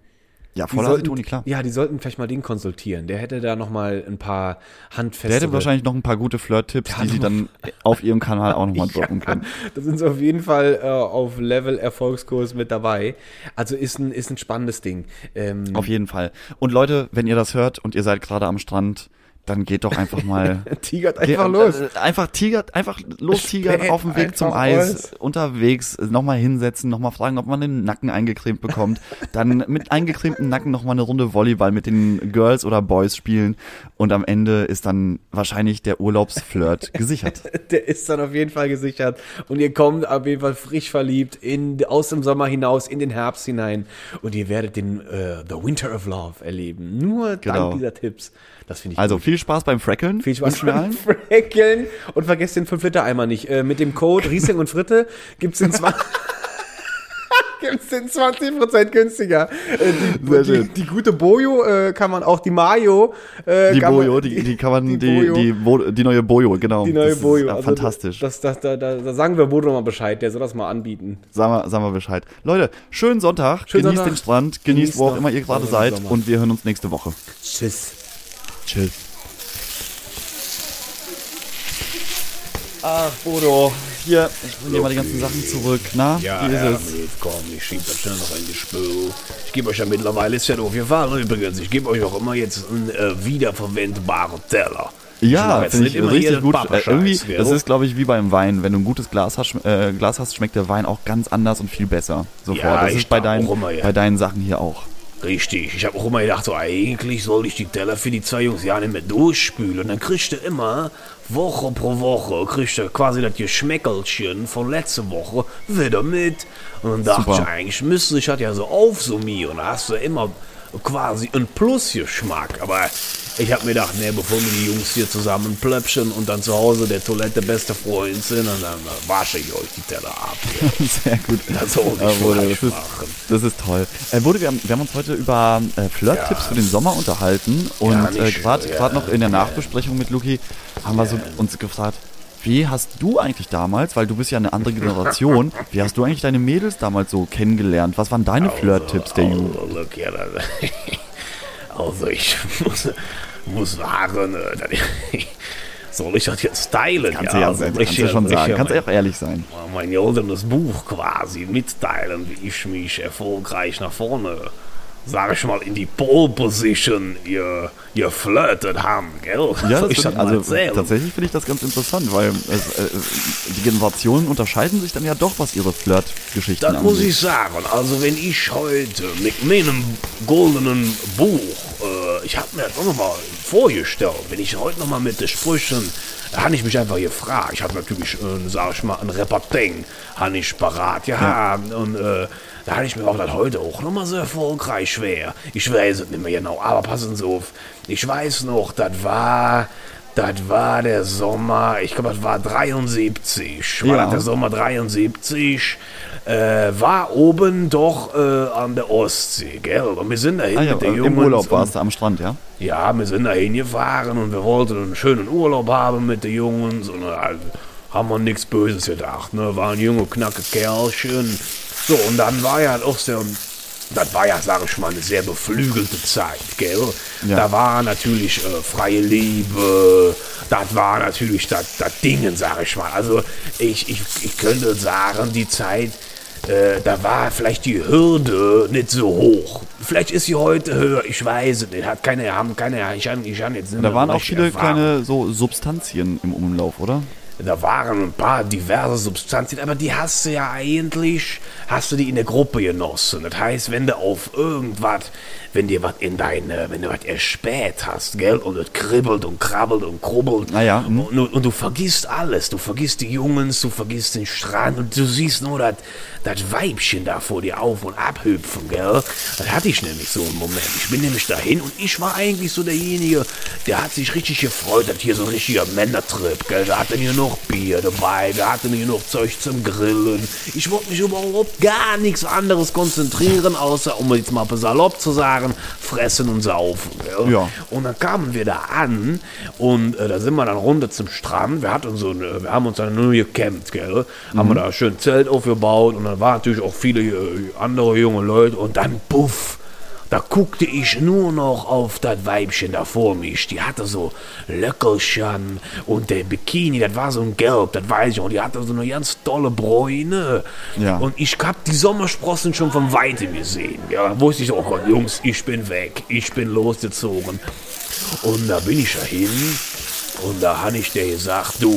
Ja, voller sollten- Toni, klar. Ja, die sollten vielleicht mal den konsultieren. Der hätte da noch mal ein paar handfeste. Der hätte wahrscheinlich noch ein paar gute Flirt-Tipps, die sie dann auf ihrem Kanal auch nochmal droppen können. Da sind sie auf jeden Fall äh, auf Level Erfolgskurs mit dabei. Also ist ein, ist ein spannendes Ding. Ähm, Auf jeden Fall. Und Leute, wenn ihr das hört und ihr seid gerade am Strand, dann geht doch einfach mal tigert einfach Ge- los. äh, Einfach tigert, einfach los tigern Späht auf dem Weg zum Eis, los. unterwegs, nochmal hinsetzen, nochmal fragen, ob man den Nacken eingecremt bekommt. Dann mit eingecremtem Nacken nochmal eine Runde Volleyball mit den Girls oder Boys spielen. Und am Ende ist dann wahrscheinlich der Urlaubsflirt gesichert. Der ist dann auf jeden Fall gesichert. Und ihr kommt auf jeden Fall frisch verliebt in, aus dem Sommer hinaus, in den Herbst hinein. Und ihr werdet den äh, The Winter of Love erleben. Nur Genau. dank dieser Tipps. Das finde ich Also gut. viel Spaß beim Freckeln. Viel Spaß beim. Freckeln. Und vergesst den 5-Liter-Eimer nicht. Äh, mit dem Code Riesling und Fritte gibt's den 20... Gibt's den 20% günstiger. Äh, die, die, die gute Bojo äh, kann man auch, die Mayo. Äh, Die kann man- Bojo, die, die kann man, die, Bojo. die, Bo- die neue Bojo, genau. Die neue das Bojo. Ist, Also, fantastisch. Das, das, da, da, da sagen wir Bodo mal Bescheid, der soll das mal anbieten. Sagen wir, sagen wir Bescheid. Leute, schönen Sonntag. Schönen genießt Sonntag. den Strand, genießt, Genießt wo auch immer ihr gerade seid. Sommer. Und wir hören uns nächste Woche. Tschüss. Tschüss. Ach, Bodo. Hier, ich bring dir mal die ganzen Sachen zurück. Na, Ja, wie ist es? jetzt komm, ich schieb das schnell noch in die Spül. Ich gebe euch ja mittlerweile, ist ja doof gefahren übrigens, ich gebe euch auch immer jetzt einen äh, wiederverwendbaren Teller. Ja, finde ich richtig gut. Äh, irgendwie, gell? das ist, glaube ich, wie beim Wein. Wenn du ein gutes Glas hast, äh, Glas hast, schmeckt der Wein auch ganz anders und viel besser. Sofort. Ja, das ist bei deinen, immer, ja. bei deinen Sachen hier auch. Richtig, ich habe auch immer gedacht, so eigentlich soll ich die Teller für die zwei Jungs ja nicht mehr durchspülen. Und dann kriegst du immer Woche pro Woche, kriegst du quasi das Geschmäckelchen von letzter Woche wieder mit. Und dann dachte Super. ich, eigentlich müsste ich das ja so aufsummieren. Da hast du immer quasi einen Plusgeschmack. Aber ich habe mir gedacht, nee, bevor mir die Jungs hier zusammen plöpschen und dann zu Hause der Toilette beste Freund sind, und dann wasche ich euch die Teller ab. Sehr gut. Das soll ich vielleicht das, ist, das ist toll. Äh, Bode, wir haben, wir haben uns heute über äh, Flirt-Tipps Ja. für den Sommer unterhalten und Ja, äh, gerade ja. noch in der Nachbesprechung mit Luki haben wir so uns gefragt, wie hast du eigentlich damals, weil du bist ja eine andere Generation, wie hast du eigentlich deine Mädels damals so kennengelernt? Was waren deine Flirt-Tipps der Jugend? Also, look, ja, das, also ich muss, muss sagen, soll ich das jetzt teilen? Kannst du ja, also, kannst ich- du schon ich- sagen, kannst du auch ehrlich sein. mein goldenes Buch quasi mitteilen, wie ich mich erfolgreich nach vorne, sag ich mal, in die Pole Position ihr, ihr flirtet haben, gell? Ja, das ich find, also erzählen? tatsächlich finde ich das ganz interessant, weil es, äh, die Generationen unterscheiden sich dann ja doch, was ihre Flirt-Geschichten Das muss angeht. ich sagen. Also wenn ich heute mit meinem goldenen Buch, äh, ich habe mir das auch nochmal vorgestellt, wenn ich heute nochmal mit den Sprüchen, da habe ich mich einfach gefragt. Ich habe natürlich, äh, sag ich mal, ein Reperting, habe ich parat gehabt und äh, da habe ich mir auch das heute auch nochmal so erfolgreich wäre. Ich weiß es nicht mehr genau, aber passen Sie auf. Ich weiß noch, das war... Das war der Sommer, ich glaube, das war 73. War Ja. das der Sommer 73? Äh, war oben doch äh, an der Ostsee, gell? Und wir sind dahin Ah, ja, mit den Im Jungs. Urlaub und- warst du am Strand, ja? ja, wir sind da hingefahren und wir wollten einen schönen Urlaub haben mit den Jungs und äh, haben wir nichts Böses gedacht. Ne? Waren junge, knacke Kerlchen. So, und dann war ja auch sehr, das war ja, sag ich mal, eine sehr beflügelte Zeit, gell? Ja. Da war natürlich äh, freie Liebe, das war natürlich das, Dingen, sag ich mal. Also ich, ich, ich könnte sagen, die Zeit, äh, da war vielleicht die Hürde nicht so hoch. Vielleicht ist sie heute höher, ich weiß es nicht. Hat keine, haben keine, ich habe ich hab jetzt nicht Da waren auch viele Erfahrung. kleine so Substanzien im Umlauf, oder? Da waren ein paar diverse Substanzen, aber die hast du ja eigentlich, hast du die in der Gruppe genossen. Das heißt, wenn du auf irgendwas, wenn dir was in deine, wenn du was erspäht hast, gell, und es kribbelt und krabbelt und krubbelt, Ah ja, mhm. und, und, und du vergisst alles, du vergisst die Jungs, du vergisst den Strand und du siehst nur das das Weibchen da vor dir auf und abhüpfen, gell. Das hatte ich nämlich so einen Moment. Ich bin nämlich dahin und ich war eigentlich so derjenige, der hat sich richtig gefreut, hat hier so ein richtiger Männertrip, gell. Da hatte hier noch Bier dabei, da hatte hier noch Zeug zum Grillen. Ich wollte mich überhaupt gar nichts anderes konzentrieren, außer, um jetzt mal salopp zu sagen, fressen und saufen, gell. Ja. Und dann kamen wir da an und äh, da sind wir dann runter zum Strand. Wir hatten so eine, wir haben uns dann nur gecampt, gell? Haben wir da schön Zelt aufgebaut und dann waren natürlich auch viele äh, andere junge Leute und dann puff. Da guckte ich nur noch auf das Weibchen da vor mich. Die hatte so Löckelchen und der Bikini, das war so ein Gelb, das weiß ich noch. Die hatte so eine ganz tolle Bräune. Ja. Und ich hab die Sommersprossen schon von Weitem gesehen. Ja, da wusste ich oh Gott, Jungs, ich bin weg. Ich bin losgezogen. Und da bin ich ja hin und da habe ich dir gesagt, du,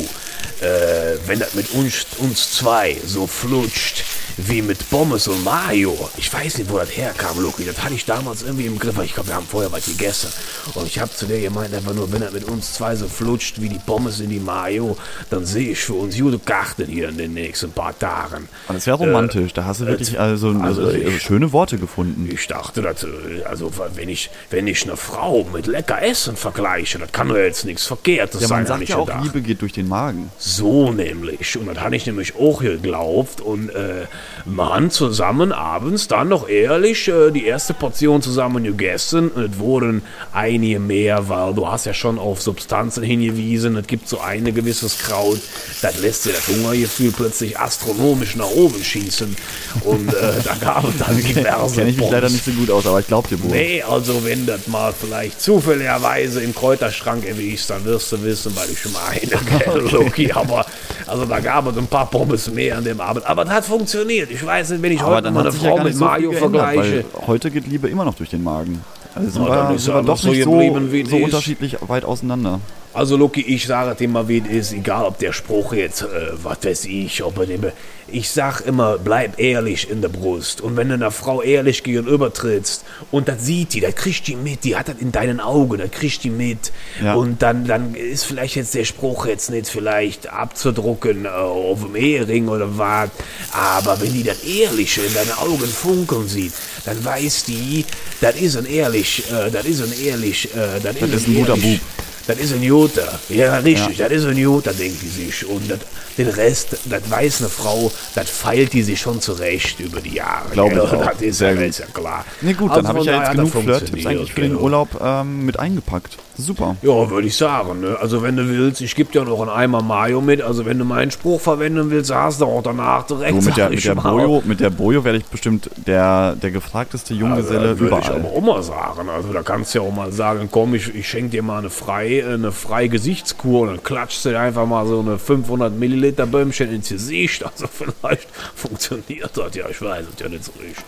äh, wenn das mit uns, uns zwei so flutscht wie mit Pommes und Mayo, ich weiß nicht, wo das herkam, Luki, das hatte ich damals irgendwie im Griff, ich glaube, wir haben vorher was gegessen. Und ich habe zu dir gemeint, einfach nur, wenn das mit uns zwei so flutscht wie die Pommes in die Mayo, dann sehe ich für uns gute Karten hier in den nächsten paar Tagen. Das wäre romantisch. da hast du wirklich also, also also, ich- schöne Worte gefunden. Ich dachte, dass, äh, also wenn ich, wenn ich eine Frau mit lecker Essen vergleiche, das kann doch jetzt nichts Verkehrtes Ja, sein, man hab sagt ja auch, gedacht. Liebe geht durch den Magen. So nämlich. Und das habe ich nämlich auch geglaubt. Und äh, man zusammen abends dann noch ehrlich äh, die erste Portion zusammen gegessen. Es wurden einige mehr, weil du hast ja schon auf Substanzen hingewiesen. Es gibt so ein gewisses Kraut, das lässt dir das Hungergefühl plötzlich astronomisch nach oben schießen. Und äh, da gab es dann diverse Kenne ich mich leider Pommes. nicht so gut aus, aber ich glaube dir wohl. Nee, also wenn das mal vielleicht zufälligerweise im Kräuterschrank erwischst, dann wirst du wissen, weil ich meine, gell, Loki, aber also da gab es ein paar Pommes mehr an dem Abend. Aber das hat funktioniert. Ich weiß nicht, wenn ich aber heute dann mal hat eine sich ja Frau gar mit so Mario vergleiche. heute geht Liebe immer noch durch den Magen. Also sind Ja, wir, ist sind wir doch so nicht so, so unterschiedlich weit auseinander. Also, Lucky, ich sage dir mal, wie es ist, egal ob der Spruch jetzt, äh, was weiß ich, ob er dem. Ich sag immer, bleib ehrlich in der Brust. Und wenn du einer Frau ehrlich gegenüber trittst und das sieht die, das kriegt die mit, die hat das in deinen Augen, das kriegt die mit. Ja. Und dann, dann ist vielleicht jetzt der Spruch jetzt nicht vielleicht abzudrucken äh, auf dem Ehering oder was. Aber wenn die das Ehrliche in deinen Augen funkeln sieht, dann weiß die, das ist ein ehrlich, äh, das ist ein ehrlich, äh, das, ist ein guter ehrlich, Bub. Das ist ein Jota. Ja, richtig, das ist ein Jota, denkt die sich. Und das, den Rest, das weiß eine Frau, das feilt die sich schon zurecht über die Jahre. Glaube ich auch. Das ist ja, ist ja klar. Nee, gut, Also dann habe ich ja jetzt genug Flirt-Tipps eigentlich für den gell? Urlaub ähm, mit eingepackt. Super. Ja, würde ich sagen. Ne? Also wenn du willst, ich gebe dir noch einen Eimer Mayo mit. Also wenn du meinen Spruch verwenden willst, hast du auch danach direkt. So, mit, der, mit, der. Bojo, mit der Bojo werde ich bestimmt der, der gefragteste Junggeselle Also, würde ich überall. aber auch mal sagen. Also da kannst du ja auch mal sagen, komm, ich, ich schenke dir mal eine freie, eine freie Gesichtskur und dann klatschst du dir einfach mal so eine 500 Milliliter Bömmchen ins Gesicht. Also vielleicht funktioniert das ja, ich weiß es ja nicht so richtig.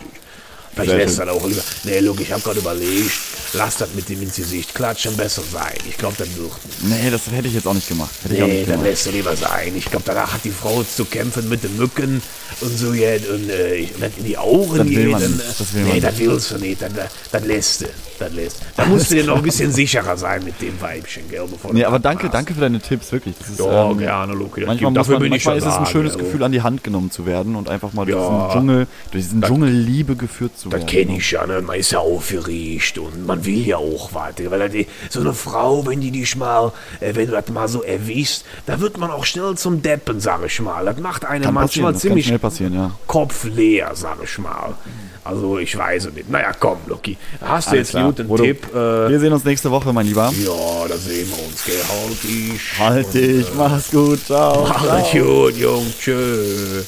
Vielleicht lässt das auch lieber. Nee, look, ich habe gerade überlegt, lass das mit dem ins Gesicht klatschen besser sein. Ich glaube, das wird. Nee, das hätte ich jetzt auch nicht gemacht. Hätte ich Nee, nicht dann lässt du lieber sein. Ich glaube, danach hat die Frau zu kämpfen mit den Mücken und so jetzt und äh, ich- wenn in die Augen Das man dann, Das will nee, das willst du nicht. Dann, das lässt du. Das lässt. Da musst du dir noch ein bisschen sicherer sein mit dem Weibchen, gell? Bevor Nee, aber danke, machst. danke für deine Tipps, wirklich. Das ist, Ja, ähm, gerne, Luki. das Manchmal, dafür man, bin ich manchmal schon ist es ein schönes? Gefühl, an die Hand genommen zu werden und einfach mal durch Ja. diesen Dschungel, durch diesen Dschungel Liebe geführt zu Das werden. kenne ich ja, ne? man ist ja aufgeregt und man will ja auch was. Weil das, so eine Frau, wenn die dich mal, äh, wenn du das mal so erwischst, da wird man auch schnell zum Deppen, sag ich mal. Das macht einen Kann manchmal das ziemlich schnell passieren, ja. kopfleer, sag ich mal. Also ich weiß es nicht. Naja, komm, Lucky. Hast du Alles jetzt einen Bodo, Tipp? Äh, Wir sehen uns nächste Woche, mein Lieber. ja, da sehen wir uns, gell? Halt dich. Halt dich, mach's gut, ciao. Mach es gut, Jung. Tschö.